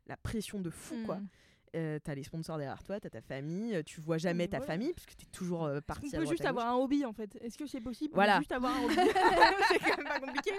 la pression de fou, quoi. Mm. Euh, t'as les sponsors derrière toi, t'as ta famille, euh, tu vois jamais ta Ouais. famille parce que t'es toujours euh, On parti à peut juste avoir un hobby en fait. Est-ce que c'est possible Voilà. Juste avoir un hobby? c'est quand même pas compliqué.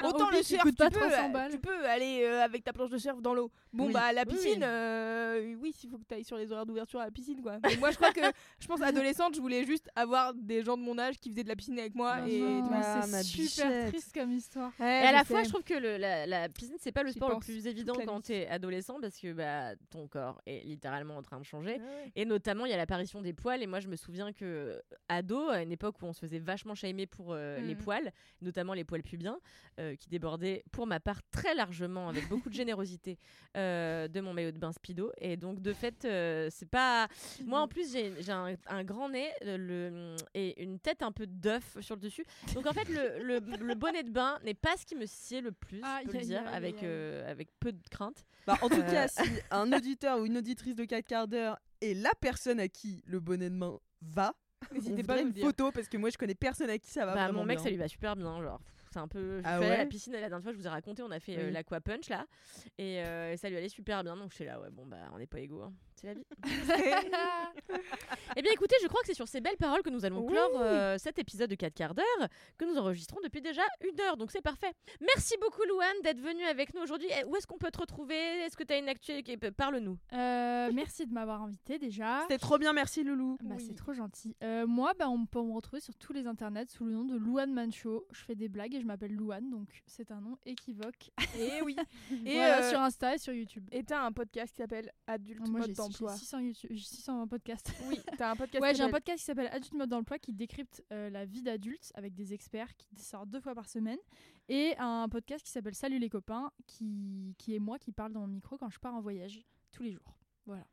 Un Autant hobby le surf, coûte tu pas peux, 300 euh, balles. tu peux aller euh, avec ta planche de surf dans l'eau. Bon Oui. bah la Oui, piscine, oui. euh, oui, il faut que tu ailles sur les horaires d'ouverture à la piscine quoi. Mais moi je crois que, je pense adolescente, je voulais juste avoir des gens de mon âge qui faisaient de la piscine avec moi et Non. Ah, ma c'est super bichette. triste comme histoire. Et à la fois, je trouve que le- la, la piscine, c'est pas le J'y sport le pense plus toute évident la quand nuit. t'es adolescent parce que bah, ton corps est littéralement en train de changer. Et notamment, il y a l'apparition des poils. Et moi, je me souviens que, ado, à une époque où on se faisait vachement shamer pour euh, les Mhm. poils, notamment les poils pubiens, euh, qui débordaient pour ma part très largement, avec beaucoup de générosité, euh, de mon maillot de bain Speedo. Et donc, de fait, euh, c'est pas. Moi, en plus, j'ai j'ai un, un grand nez euh, le, et une tête un peu d'œuf sur le dessus. Donc, en fait, le, le, le bonnet de bain n'est pas ce qui me sied le plus, Aïe, je peux le dire, avec, euh, avec peu de crainte. Bah, en tout Euh. cas, si un auditeur ou une auditrice de 4 quarts d'heure est la personne à qui le bonnet de main va, N'hésitez pas à une dire. photo parce que moi je connais personne à qui ça va Bah, vraiment mon mec, bien. ça lui va super bien. Genre, c'est un peu. Ah ouais la piscine la dernière fois, je vous ai raconté, on a fait euh, Oui. l'aqua punch là. Et euh, ça lui allait super bien. Donc je suis là, ouais, bon, bah, on n'est pas égaux. hein. C'est la vie. eh bien, écoutez, je crois que c'est sur ces belles paroles que nous allons Oui. clore euh, cet épisode de 4 quarts d'heure que nous enregistrons depuis déjà une heure. Donc c'est parfait. Merci beaucoup, Louane, d'être venue avec nous aujourd'hui. Eh, Où est-ce qu'on peut te retrouver? Est-ce que tu as une actu qui- Parle-nous. Euh, merci de m'avoir invité déjà. C'était trop bien, merci Loulou. Bah, Oui. C'est trop gentil. Euh, moi, bah, on peut me retrouver sur tous les internets sous le nom de Louane Mancho. Je fais des blagues et je m'appelle Louane, donc c'est un nom équivoque. Et oui. Et voilà, euh, sur Insta et sur YouTube. Et t'as un podcast qui s'appelle Adulte Moi, mode d'emploi. j'ai 600, YouTube, j'ai 600 podcasts. Oui, t'as un podcast. Ouais, j'ai un podcast qui s'appelle Adulte mode d'emploi qui décrypte euh, la vie d'adulte avec des experts qui sort deux fois par semaine. Et un podcast qui s'appelle Salut les copains qui, qui est moi qui parle dans mon micro quand je pars en voyage tous les jours. Voilà.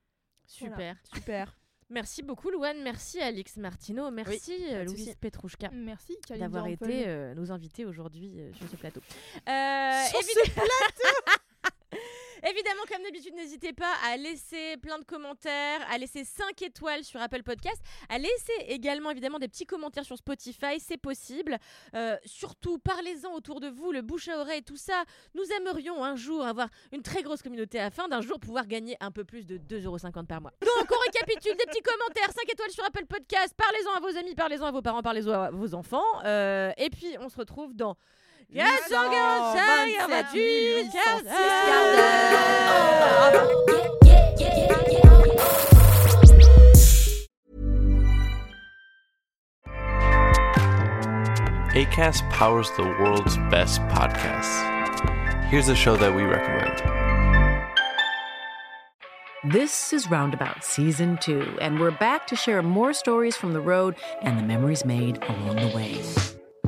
Super. Super. Merci beaucoup, Louane. Merci, Alix Martineau. Merci, pas euh, Louise. Petrouchka. Merci d'avoir été euh, nos invités aujourd'hui euh, sur ce plateau. Euh, Sur évi- Évidemment, comme d'habitude, n'hésitez pas à laisser plein de commentaires, à laisser 5 étoiles sur Apple Podcast, à laisser également évidemment des petits commentaires sur Spotify, c'est possible. Euh, surtout, parlez-en autour de vous, le bouche à oreille, tout ça. Nous aimerions un jour avoir une très grosse communauté afin d'un jour pouvoir gagner un peu plus de 2,50€ par mois. Donc, on récapitule des petits commentaires, 5 étoiles sur Apple Podcast, parlez-en à vos amis, parlez-en à vos parents, parlez-en à vos enfants. Euh, et puis, on se retrouve dans 445, 28, 4 ACAST powers the world's best podcasts. Here's a show that we recommend. This is Roundabout Season 2, and we're back to share more stories from the road and the memories made along the way.